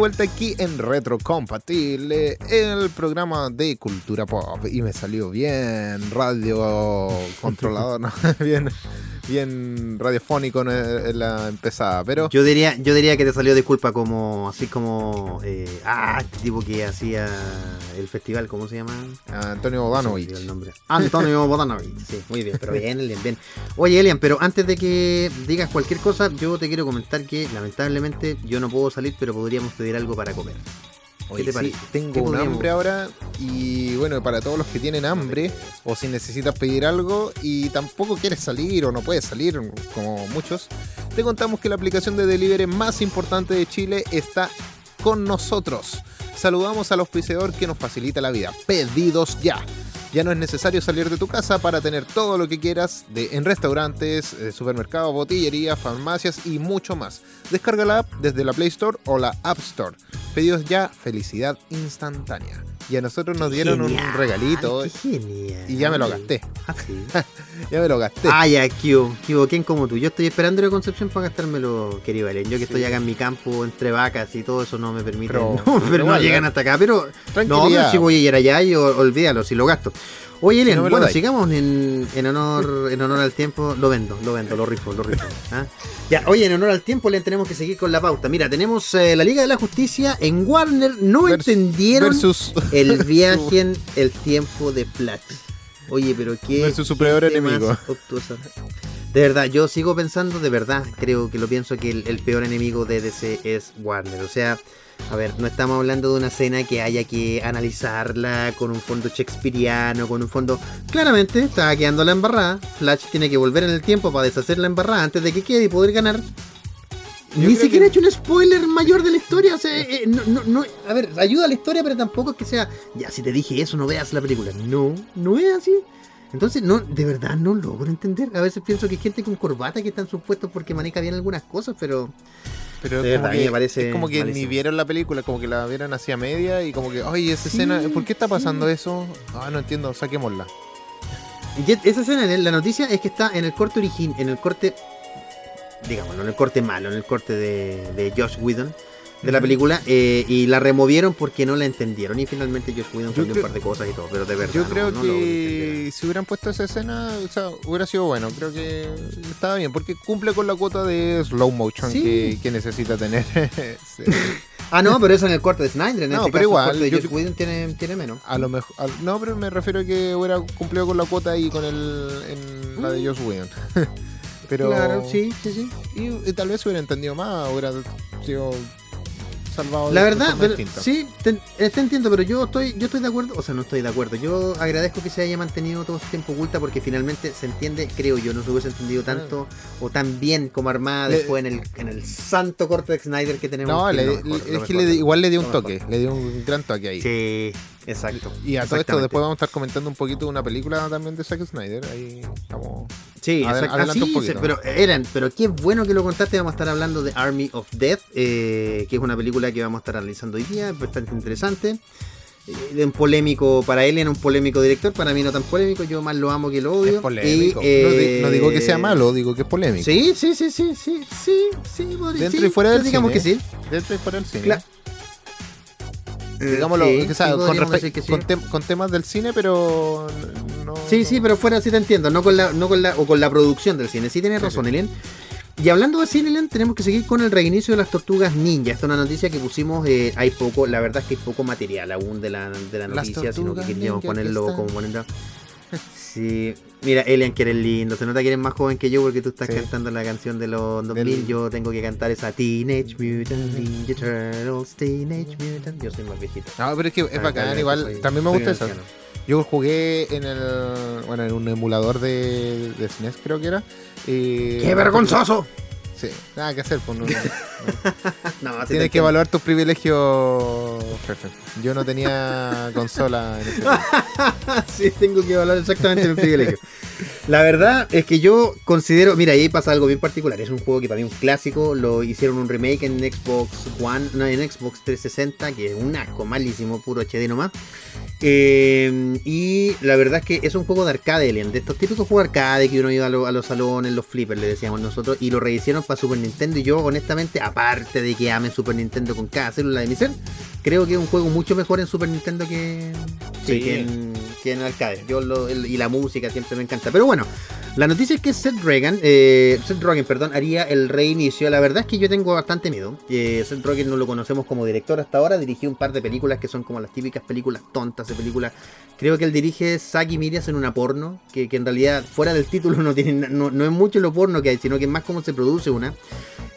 Vuelta aquí en Retro Compatible, el programa de cultura pop. Y me salió bien, radio controlador, [laughs] bien, bien radiofónico en la empezada. Pero yo diría, yo diría que te salió disculpa como, así como, eh, ah, tipo que hacía el festival, ¿cómo se llama? Antonio Bodanovich. El nombre. Antonio Bodanovich, sí, muy bien, pero bien, Elian, bien. Oye, Elian, pero antes de que digas cualquier cosa, yo te quiero comentar que lamentablemente yo no puedo salir, pero podríamos pedir algo para comer. ¿Qué te parece? tengo un hambre ahora y bueno, para todos los que tienen hambre o si necesitas pedir algo y tampoco quieres salir o no puedes salir como muchos, te contamos que la aplicación de delivery más importante de Chile está con nosotros. Saludamos al auspiciador que nos facilita la vida. Pedidos ya. Ya no es necesario salir de tu casa para tener todo lo que quieras de, en restaurantes, eh, supermercados, botillería, farmacias y mucho más. Descarga la app desde la Play Store o la App Store. Pedidos ya, felicidad instantánea. Y a nosotros nos dieron un regalito. Y ya me lo gasté. Ah, sí. [laughs] ya me lo gasté. Ah, ya. ¿quién como tú? Yo estoy esperando la Concepción para gastármelo, querido Valen. Yo que estoy acá en mi campo, entre vacas y todo eso no me permite. [laughs] Pero, no, no llegan hasta acá. Pero, no, pero si voy a ir allá y olvídalo, si lo gasto. Oye, Elian, bueno, sigamos en, honor en honor al tiempo. Lo vendo, lo vendo, lo rifo, lo rifo. ¿ah? Ya, oye, en honor al tiempo le tenemos que seguir con la pauta. Mira, tenemos eh, la Liga de la Justicia en Warner. No entendieron el [laughs] viaje en el tiempo de Flash. Oye, pero qué. Versus su peor enemigo. De verdad, yo sigo pensando, de verdad, creo que lo pienso que el, el peor enemigo de DC es Warner. O sea, a ver, no estamos hablando de una escena que haya que analizarla con un fondo shakespeariano, con un fondo... Claramente, está quedando la embarrada. Flash tiene que volver en el tiempo para deshacer la embarrada antes de que quede y poder ganar. Ni siquiera he hecho un spoiler mayor de la historia. O sea, eh, no, no, a ver, ayuda a la historia, pero tampoco es que sea, ya, si te dije eso, no veas la película. No, no es así. Entonces, no, de verdad no logro entender. A veces pienso que hay gente con corbata que están supuestos porque maneja bien algunas cosas, pero pero es como, que, parece es como que ni vieron la película, como que la vieron hacia media y como que, oye, esa escena, ¿por qué está pasando eso? Ah, no entiendo, saquémosla. Y esa escena, la noticia es que está en el corte origen, en el corte, digámoslo, en el corte malo, en el corte de, de Josh Whedon de la película eh, y la removieron porque no la entendieron y finalmente Josh Whedon cambió un par de cosas y todo, pero de verdad. Yo creo que si hubieran puesto esa escena, o sea, hubiera sido bueno, creo que estaba bien porque cumple con la cuota de slow motion que, necesita tener. [laughs] Ah, no, pero eso en el corte de Snyder. En no, este pero igual. El corte de Josh Whedon tiene, tiene, menos. A lo mejor. no, pero me refiero a que hubiera cumplido con la cuota ahí con el. en la de Josh Whedon. [laughs] pero. Claro, sí, sí, sí. Y, y, tal vez hubiera entendido más, hubiera sido la verdad, sí, te, entiendo, pero yo estoy, yo estoy de acuerdo, o sea, no estoy de acuerdo. Yo agradezco que se haya mantenido todo este tiempo oculta porque finalmente se entiende, creo yo, no se hubiese entendido tanto o tan bien como armada después en el, en el santo corte de Snyder que tenemos. No, es que igual le dio un toque, le dio un gran toque ahí. Sí, exacto. Y a todo esto después vamos a estar comentando un poquito de una película también de Zack Snyder, ahí estamos Sí, exactamente. pero Eran, pero qué bueno que lo contaste. Vamos a estar hablando de Army of Death, eh, que es una película que vamos a estar analizando hoy día, bastante interesante. Eh, un polémico para él, era un polémico director, para mí no tan polémico, yo más lo amo que lo odio. Es polémico. Eh, no, digo que sea malo, digo que es polémico. Sí, sí, sí, sí, sí, sí, sí. Dentro y fuera del digamos cine. que sí. Dentro y fuera del cine. Digámoslo, con, con, temas del cine, pero Sí, sí, pero fuera sí te entiendo, no con la, no con la, o con la producción del cine. Sí tienes razón, Elian. Y hablando de cine, Elian, tenemos que seguir con el reinicio de las tortugas ninja. Esta es una noticia que pusimos, eh, hay poco, la verdad es que hay poco material aún de la, de la noticia, sino que queríamos ponerlo como ponerlo. Sí, mira, Elian, que eres lindo. Se nota que eres más joven que yo porque tú estás cantando la canción de los 2000. Yo tengo que cantar esa Teenage Mutant Ninja Turtles, Teenage Mutant. Yo soy más viejito. No, pero es que es bacán, igual. también me gusta eso. Yo jugué en el. Bueno, en un emulador de, de SNES, creo que era. ¡Qué vergonzoso! Sí, nada que hacer, pues no. no. [laughs] Tienes que evaluar tus privilegios, jefe. Yo no tenía [laughs] consola en ese [laughs] Sí, tengo que evaluar exactamente mi privilegio. La verdad es que yo considero, mira, ahí pasa algo bien particular. Es un juego que para mí es un clásico. Lo hicieron un remake en Xbox One, no, en Xbox 360, que es un asco malísimo, puro HD nomás. Eh, y la verdad es que es un juego de arcade, Alien, de estos típicos juegos arcade que uno iba a, lo- a los salones, los flippers, le decíamos nosotros, y lo rehicieron para Super Nintendo. Y yo, honestamente, aparte de que ame Super Nintendo con cada célula de mi ser, creo que es un juego mucho mejor en Super Nintendo que, que- Sí. que en, que en arcade. Yo lo- el- y la música siempre me encanta. Pero bueno, la noticia es que Seth Rogen, eh, Seth Rogen, perdón, haría el reinicio. La verdad es que yo tengo bastante miedo. Eh, Seth Rogen no lo conocemos como director hasta ahora. Dirigió un par de películas que son como las típicas películas tontas de películas. Creo que él dirige Saki Mirias en una porno, que, que en realidad fuera del título [laughs] no tiene no, no es mucho lo porno que hay, sino que es más cómo se produce una.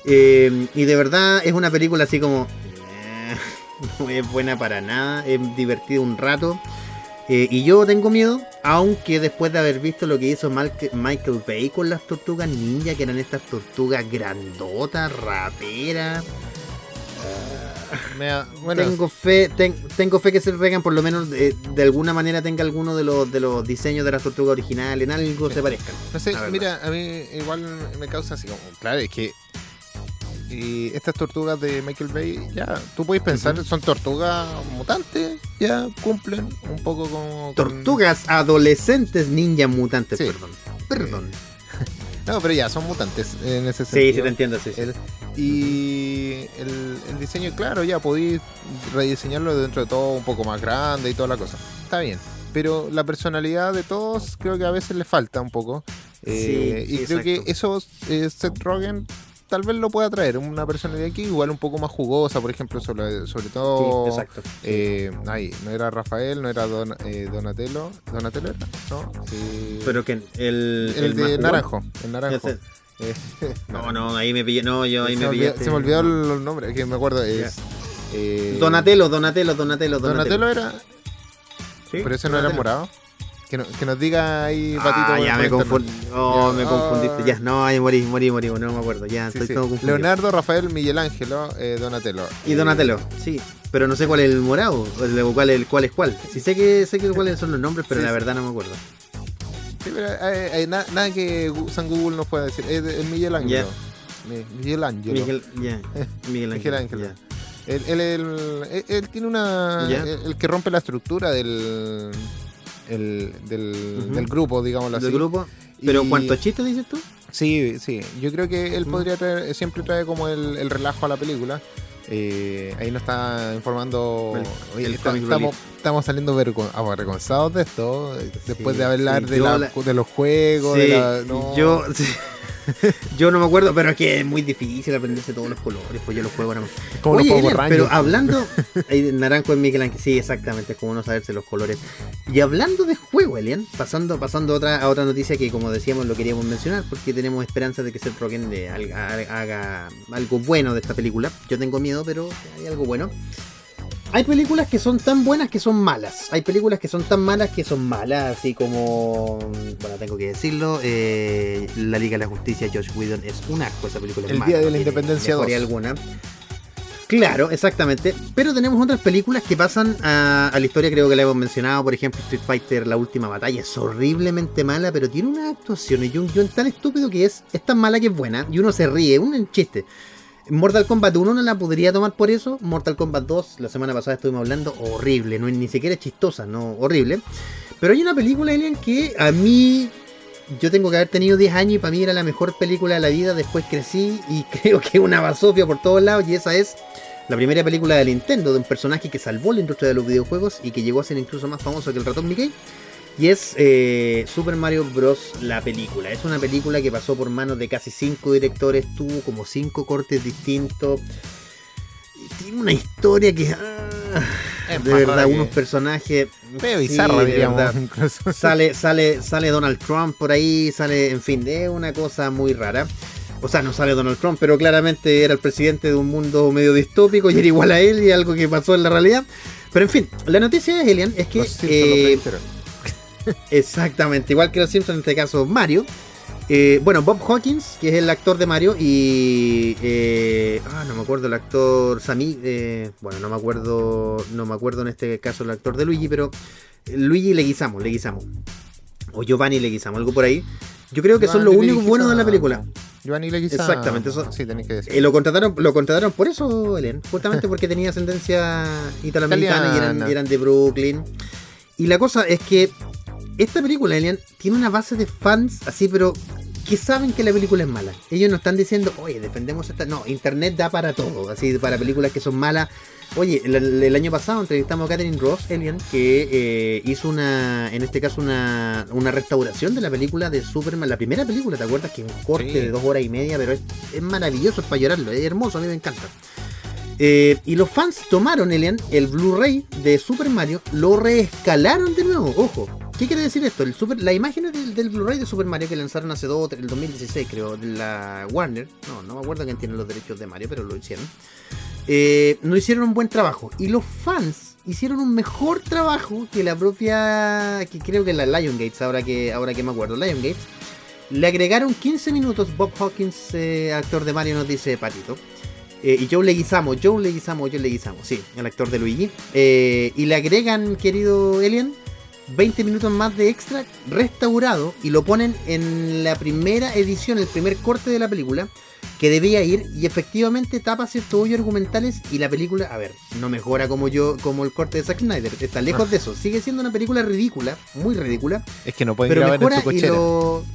Eh, y de verdad es una película así como... eh, [laughs] no es buena para nada, es divertido un rato. Eh, y yo tengo miedo, aunque después de haber visto lo que hizo Michael Bay con las tortugas ninja, que eran estas tortugas grandotas, raperas. Me da- [laughs] bueno, tengo fe, ten- tengo fe que Seth Regan por lo menos de, de alguna manera tenga alguno de los de los diseños de las tortugas originales, en algo se parezcan. no sé, mira, a mí igual me causa así como, claro, es que y estas tortugas de Michael Bay, ya, tú puedes pensar, son tortugas mutantes, ya cumplen un poco como... con- Tortugas adolescentes ninja mutantes, Sí. perdón. Perdón. No, pero ya, son mutantes en ese Sí, sentido. sí te entiendo, sí, sí. El- y el, el diseño, claro, ya podéis rediseñarlo dentro de todo un poco más grande y toda la cosa. Está bien. Pero la personalidad de todos creo que a veces le falta un poco. Eh, Sí, y sí, creo exacto. que eso eh, Seth Rogen tal vez lo pueda traer. Una personalidad aquí igual un poco más jugosa, por ejemplo, sobre, sobre todo... Sí, exacto. eh, ay, no era Rafael, no era Don- eh, Donatello. ¿Donatello era? No, sí. Pero que el, el, de naranjo. El naranjo. Eh, [laughs] No, no, ahí me pillé. No, yo ahí me pillé. se me olvidó los nombres, que me acuerdo. Es, eh, Donatello, Donatello, Donatello, Donatello era. Sí, Pero ese no era Donatello. morado. Que, no- que nos diga ahí, Ah, Patito. ya me confundí. Oh, Ya, me ah. confundiste. Ya, no, ahí morí, morí, morí. No me acuerdo. Ya, Sí, estoy sí. todo confundido. Leonardo, Rafael, Miguel Ángelo, eh, Donatello. Y Eh, Donatello, sí. Pero no sé cuál es el morado. O el- cuál, es, cuál es cuál. Sí sé que sé que cuáles son los nombres, pero Sí, la verdad no me acuerdo. sí, pero hay- hay na- nada que San Google nos pueda decir. Es, Miguel Ángelo. Mi- Miguel Ángelo. Miguel, ya. Miguel Ángel. Miguel [laughs] Ángel. ya. Él, él- él- tiene una. El, el que rompe la estructura del. El- del, grupo, digámoslo así. Del grupo. Pero Y- ¿cuántos chistes dices tú? Sí, sí. Yo creo que él podría traer, siempre trae como el, el relajo a la película. Eh, ahí nos está informando. El- Oye, el está- comic estamos, estamos saliendo vergo- avergonzados de esto. Después Sí, de hablar sí, de, la- la- de los juegos. de Sí, la- no. yo, [laughs] sí. [laughs] yo no me acuerdo, pero es que es muy difícil aprenderse todos los colores, pues yo los juego nada más. Como Oye, Elian, pero hablando. eh, Naranjo en Miguel Ángel, sí, exactamente, es como no saberse los colores. Y hablando de juego, Elian, pasando, pasando a otra, a otra noticia que, como decíamos, lo queríamos mencionar, porque tenemos esperanza de que Seth Rogen haga algo bueno de esta película. Yo tengo miedo, pero hay algo bueno. Hay películas que son tan buenas que son malas. Hay películas que son tan malas que son malas. Así como. Bueno, tengo que decirlo. eh, la Liga de la Justicia, Josh Whedon, es un asco esa película. es El mala, Día de no la Independencia mejoría 2. alguna. Claro, exactamente. Pero tenemos otras películas que pasan a, a la historia, creo que la hemos mencionado. Por ejemplo, Street Fighter, La Última Batalla, es horriblemente mala, pero tiene una actuación y un guion tan estúpido que es. Es tan mala que es buena. Y uno se ríe, un chiste. Mortal Kombat 1 no la podría tomar por eso. Mortal Kombat 2, la semana pasada estuvimos hablando, horrible, no es ni siquiera chistosa, no, horrible. Pero hay una película, Alien, que a mí, yo tengo que haber tenido 10 años y para mí era la mejor película de la vida. Después crecí y [laughs] creo que es una basofia por todos lados. Y esa es la primera película de Nintendo de un personaje que salvó la industria de los videojuegos y que llegó a ser incluso más famoso que el ratón Mickey. Y es eh, Super Mario Bros. la película. Es una película que pasó por manos de casi cinco directores, tuvo como cinco cortes distintos. Y tiene una historia que. ah, Es de verdad, que- unos personajes. Medio sí, bizarra, incluso. [laughs] Sale, sale, sale Donald Trump por ahí, sale, en fin, es una cosa muy rara. O sea, no sale Donald Trump, pero claramente era el presidente de un mundo medio distópico y era igual a él y algo que pasó en la realidad. Pero en fin, la noticia de Elian es que eh. Exactamente, igual que los Simpsons, en este caso Mario. Eh, bueno, Bob Hawkins, que es el actor de Mario, y. eh, ah, no me acuerdo el actor Sami. eh, bueno, no me acuerdo. No me acuerdo en este caso el actor de Luigi, pero. Luigi Leguizamo, Leguizamo. O Giovanni Leguizamo, algo por ahí. Yo creo que son los únicos buenos de la película. Giovanni Leguizamo. Exactamente, eso- Sí, tenéis que decir. Lo contrataron, lo contrataron por eso, Elen, justamente porque tenía ascendencia [laughs] italoamericana y eran, Italiana. y eran de Brooklyn. Y la cosa es que esta película, Alien, tiene una base de fans así, pero que saben que la película es mala. Ellos no están diciendo, oye, defendemos esta. No, Internet da para todo, así, para películas que son malas. Oye, el, año pasado entrevistamos a Catherine Ross, Alien, que eh, hizo una, en este caso, una, una restauración de la película de Superman, la primera película, ¿te acuerdas? Que es un corte Sí. de dos horas y media, pero es, es maravilloso, es para llorarlo, es hermoso, a mí me encanta. Eh, y los fans tomaron, Elian, el Blu-ray de Super Mario, lo reescalaron de nuevo. Ojo, ¿qué quiere decir esto? El Super, la imagen del, Blu-ray de Super Mario que lanzaron hace dos, el 2016, creo, de la Warner. No, no me acuerdo quién tiene los derechos de Mario, pero lo hicieron. Eh, no hicieron un buen trabajo. Y los fans hicieron un mejor trabajo que la propia. que creo que la Lion Gates, ahora que, ahora que me acuerdo. Lion Gates. Le agregaron 15 minutos. Bob Hawkins, eh, actor de Mario, nos dice Patito. Eh, y Joe Leguizamo, Joe Leguizamo, Joe Leguizamo, sí, el actor de Luigi. Eh, y le agregan, querido Alien, 20 minutos más de extra restaurado y lo ponen en la primera edición, el primer corte de la película, que debía ir y efectivamente tapa ciertos hoyos argumentales y la película, a ver, no mejora como yo, como el corte de Zack Snyder, está lejos de eso, sigue siendo una película ridícula, muy ridícula, Es que no pueden pero grabar en su y cochera. lo...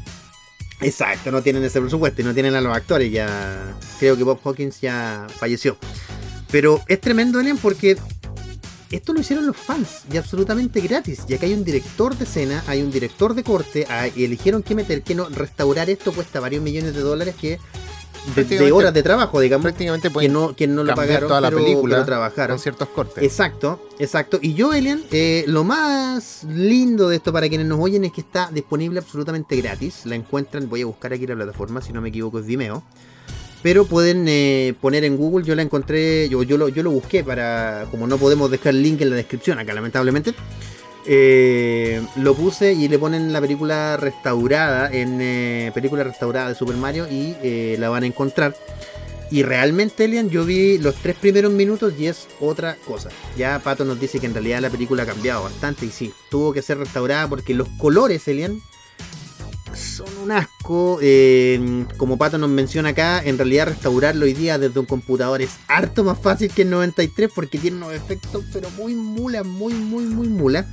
Exacto, no tienen ese presupuesto y no tienen a los actores, ya creo que Bob Hawkins ya falleció. Pero es tremendo, Alien, porque esto lo hicieron los fans y absolutamente gratis. Ya que hay un director de escena, hay un director de corte, ah, y eligieron qué meter, que no, restaurar esto cuesta varios millones de dólares que de, horas de trabajo, digamos, Prácticamente que no, que no lo pagaron, toda la pero, película pero trabajaron. con ciertos cortes. Exacto, exacto. Y yo, Elian, eh, lo más lindo de esto para quienes nos oyen es que está disponible absolutamente gratis. La encuentran, voy a buscar aquí la plataforma, si no me equivoco es Vimeo. Pero pueden eh, poner en Google, yo la encontré, yo, yo, lo, yo lo busqué para, como no podemos dejar el link en la descripción acá lamentablemente, eh, lo puse y le ponen la película restaurada, en eh, película restaurada de Super Mario y eh, la van a encontrar. Y realmente, Elian, yo vi los tres primeros minutos y es otra cosa. Ya Pato nos dice que en realidad la película ha cambiado bastante y sí, tuvo que ser restaurada porque los colores, Elian, son un asco. Como Pato nos menciona acá, en realidad restaurarlo hoy día desde un computador es harto más fácil que el 93 porque tiene unos efectos, pero muy mula, muy, muy, muy mula.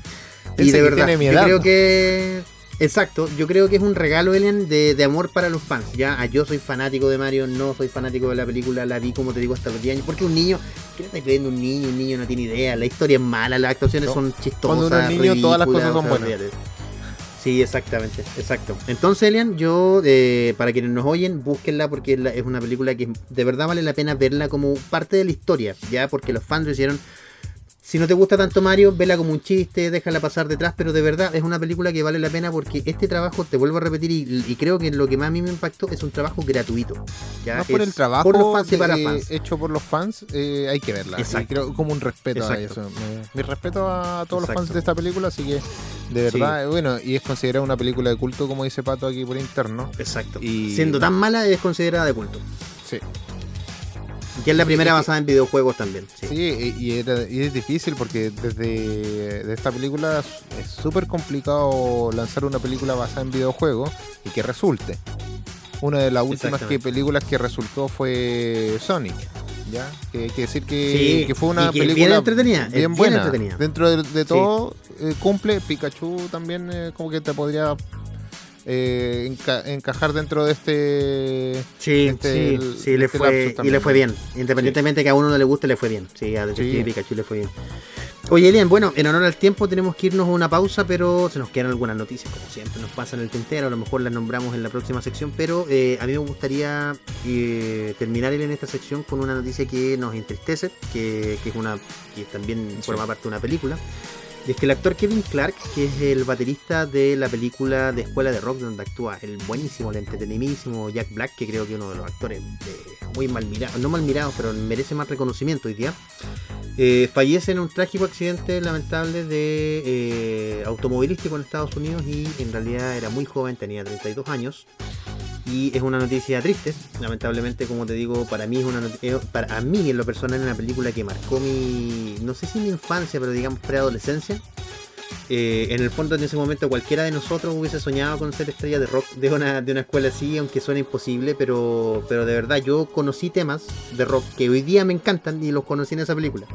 Y de verdad, tiene mi yo creo que. Exacto, yo creo que es un regalo, Elian, de, de amor para los fans. Ya, ah, yo soy fanático de Mario, no soy fanático de la película, la vi como te digo hasta los 10 años. Porque un niño, ¿qué le estás creyendo un niño? Un niño no tiene idea, la historia es mala, las actuaciones No, son chistosas. cuando uno es niño, todas las cosas son o sea, buenas. Sí, exactamente, exacto. Entonces, Elian, yo, eh, para quienes nos oyen, búsquenla porque es una película que de verdad vale la pena verla como parte de la historia, ya, porque los fans lo hicieron. Si no te gusta tanto Mario, vela como un chiste, déjala pasar detrás, pero de verdad es una película que vale la pena porque este trabajo, te vuelvo a repetir, y, y creo que lo que más a mí me impactó es un trabajo gratuito. ¿ya? Más por Es el trabajo por los fans y de- para fans. hecho por los fans, eh, hay que verla. Exacto. Y creo como un respeto a eso. Mi respeto a todos los fans de esta película, así que de Sí. verdad, eh, bueno, y es considerada una película de culto, como dice Pato aquí por interno. Exacto. y- Siendo tan mala, es considerada de culto. Sí. Y es la primera que- basada en videojuegos también. Sí. Sí, y, y era- y es difícil porque desde de esta película es súper complicado lanzar una película basada en videojuegos y que resulte. Una de las últimas que, películas que resultó fue Sonic. ¿ya? Que hay que decir que, Sí, que fue una que película bien entretenida, bien bien buena. entretenida. Dentro de, de todo eh, cumple. Pikachu también eh, como que te podría eh, enca- encajar dentro de este... Sí, Este- sí, el- sí, le este fue, y le fue bien. Independientemente que a uno no le guste, le fue bien. Sí, a Sí. Detective Pikachu le fue bien. Oye, Elian, bueno, en honor al tiempo tenemos que irnos a una pausa, pero se nos quedan algunas noticias, como siempre, nos pasan el tintero, a lo mejor las nombramos en la próxima sección, pero eh, a mí me gustaría eh, terminar en esta sección con una noticia que nos entristece, que, que es una que también Sí. forma parte de una película. Y es que el actor Kevin Clark, que es el baterista de la película de Escuela de Rock, donde actúa el buenísimo, el entretenidísimo Jack Black, que creo que es uno de los actores eh, muy mal mirados, no mal mirados, pero merece más reconocimiento hoy día, eh, fallece en un trágico accidente lamentable de eh, automovilístico en Estados Unidos y en realidad era muy joven, tenía 32 años. Y es una noticia triste, lamentablemente, como te digo, para mí es una not- eh, para a mí en lo personal es una película que marcó mi, no sé si mi infancia, pero digamos preadolescencia. Eh, en el fondo en ese momento cualquiera de nosotros hubiese soñado con ser estrella de rock de una, de una escuela así, aunque suene imposible, pero, pero de verdad yo conocí temas de rock que hoy día me encantan y los conocí en esa película.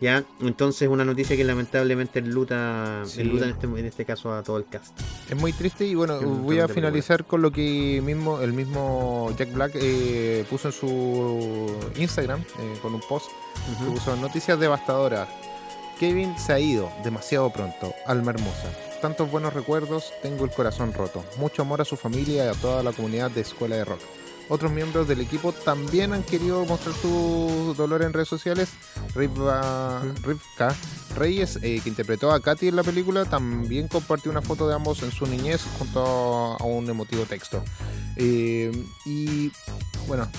Ya, entonces una noticia que lamentablemente enluta, Sí. enluta en, este, en este caso a todo el cast. Es muy triste y bueno, voy a finalizar con lo que mismo el mismo Jack Black eh, puso en su Instagram eh, con un post que puso noticias devastadoras. Kevin se ha ido demasiado pronto, alma hermosa. Tantos buenos recuerdos, tengo el corazón roto. Mucho amor a su familia y a toda la comunidad de Escuela de Rock. Otros miembros del equipo también han querido mostrar su dolor en redes sociales. Rivka, Rivka Reyes, eh, que interpretó a Katy en la película, también compartió una foto de ambos en su niñez junto a un emotivo texto. Eh, y bueno,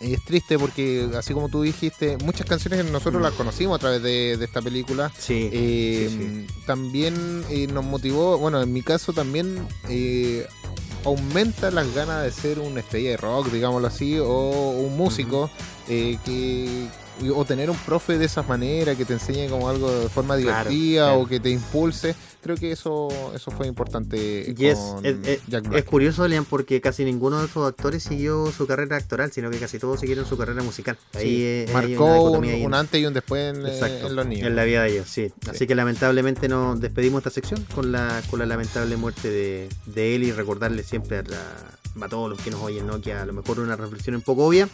es triste porque, así como tú dijiste, muchas canciones nosotros las conocimos a través de, de esta película. Sí, Eh, sí, sí. También eh, nos motivó, bueno, en mi caso también eh, aumenta las ganas de ser una estrella de rock, digámoslo así, o un músico eh, que o tener un profe de esa manera que te enseñe como algo de forma divertida claro. o que te impulse. Creo que eso eso fue importante con es- es- Jack es Black. curioso, Lean, porque casi ninguno de esos actores siguió su carrera actoral, sino que casi todos siguieron su carrera musical. Ahí Sí, eh, marcó un, un antes y un después en, eh, Exacto, en los niños. en la vida de ellos, sí. Sí. Así que lamentablemente nos despedimos de esta sección con la, con la lamentable muerte de, de él y recordarle siempre a, la- a todos los que nos oyen, ¿no? que a lo mejor una reflexión un poco obvia,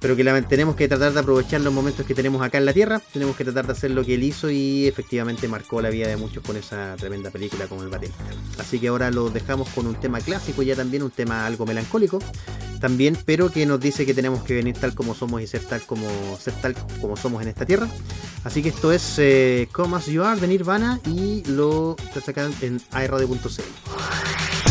pero que tenemos que tratar de aprovechar los momentos que tenemos acá en la Tierra, tenemos que tratar de hacer lo que él hizo y efectivamente marcó la vida de muchos con esa tremenda película como el baterista. Así que ahora lo dejamos con un tema clásico, ya también un tema algo melancólico, también, pero que nos dice que tenemos que venir tal como somos y ser tal como ser tal como somos en esta tierra. Así que esto es eh, Come You Are de Nirvana y lo te sacan en iRadio.cl.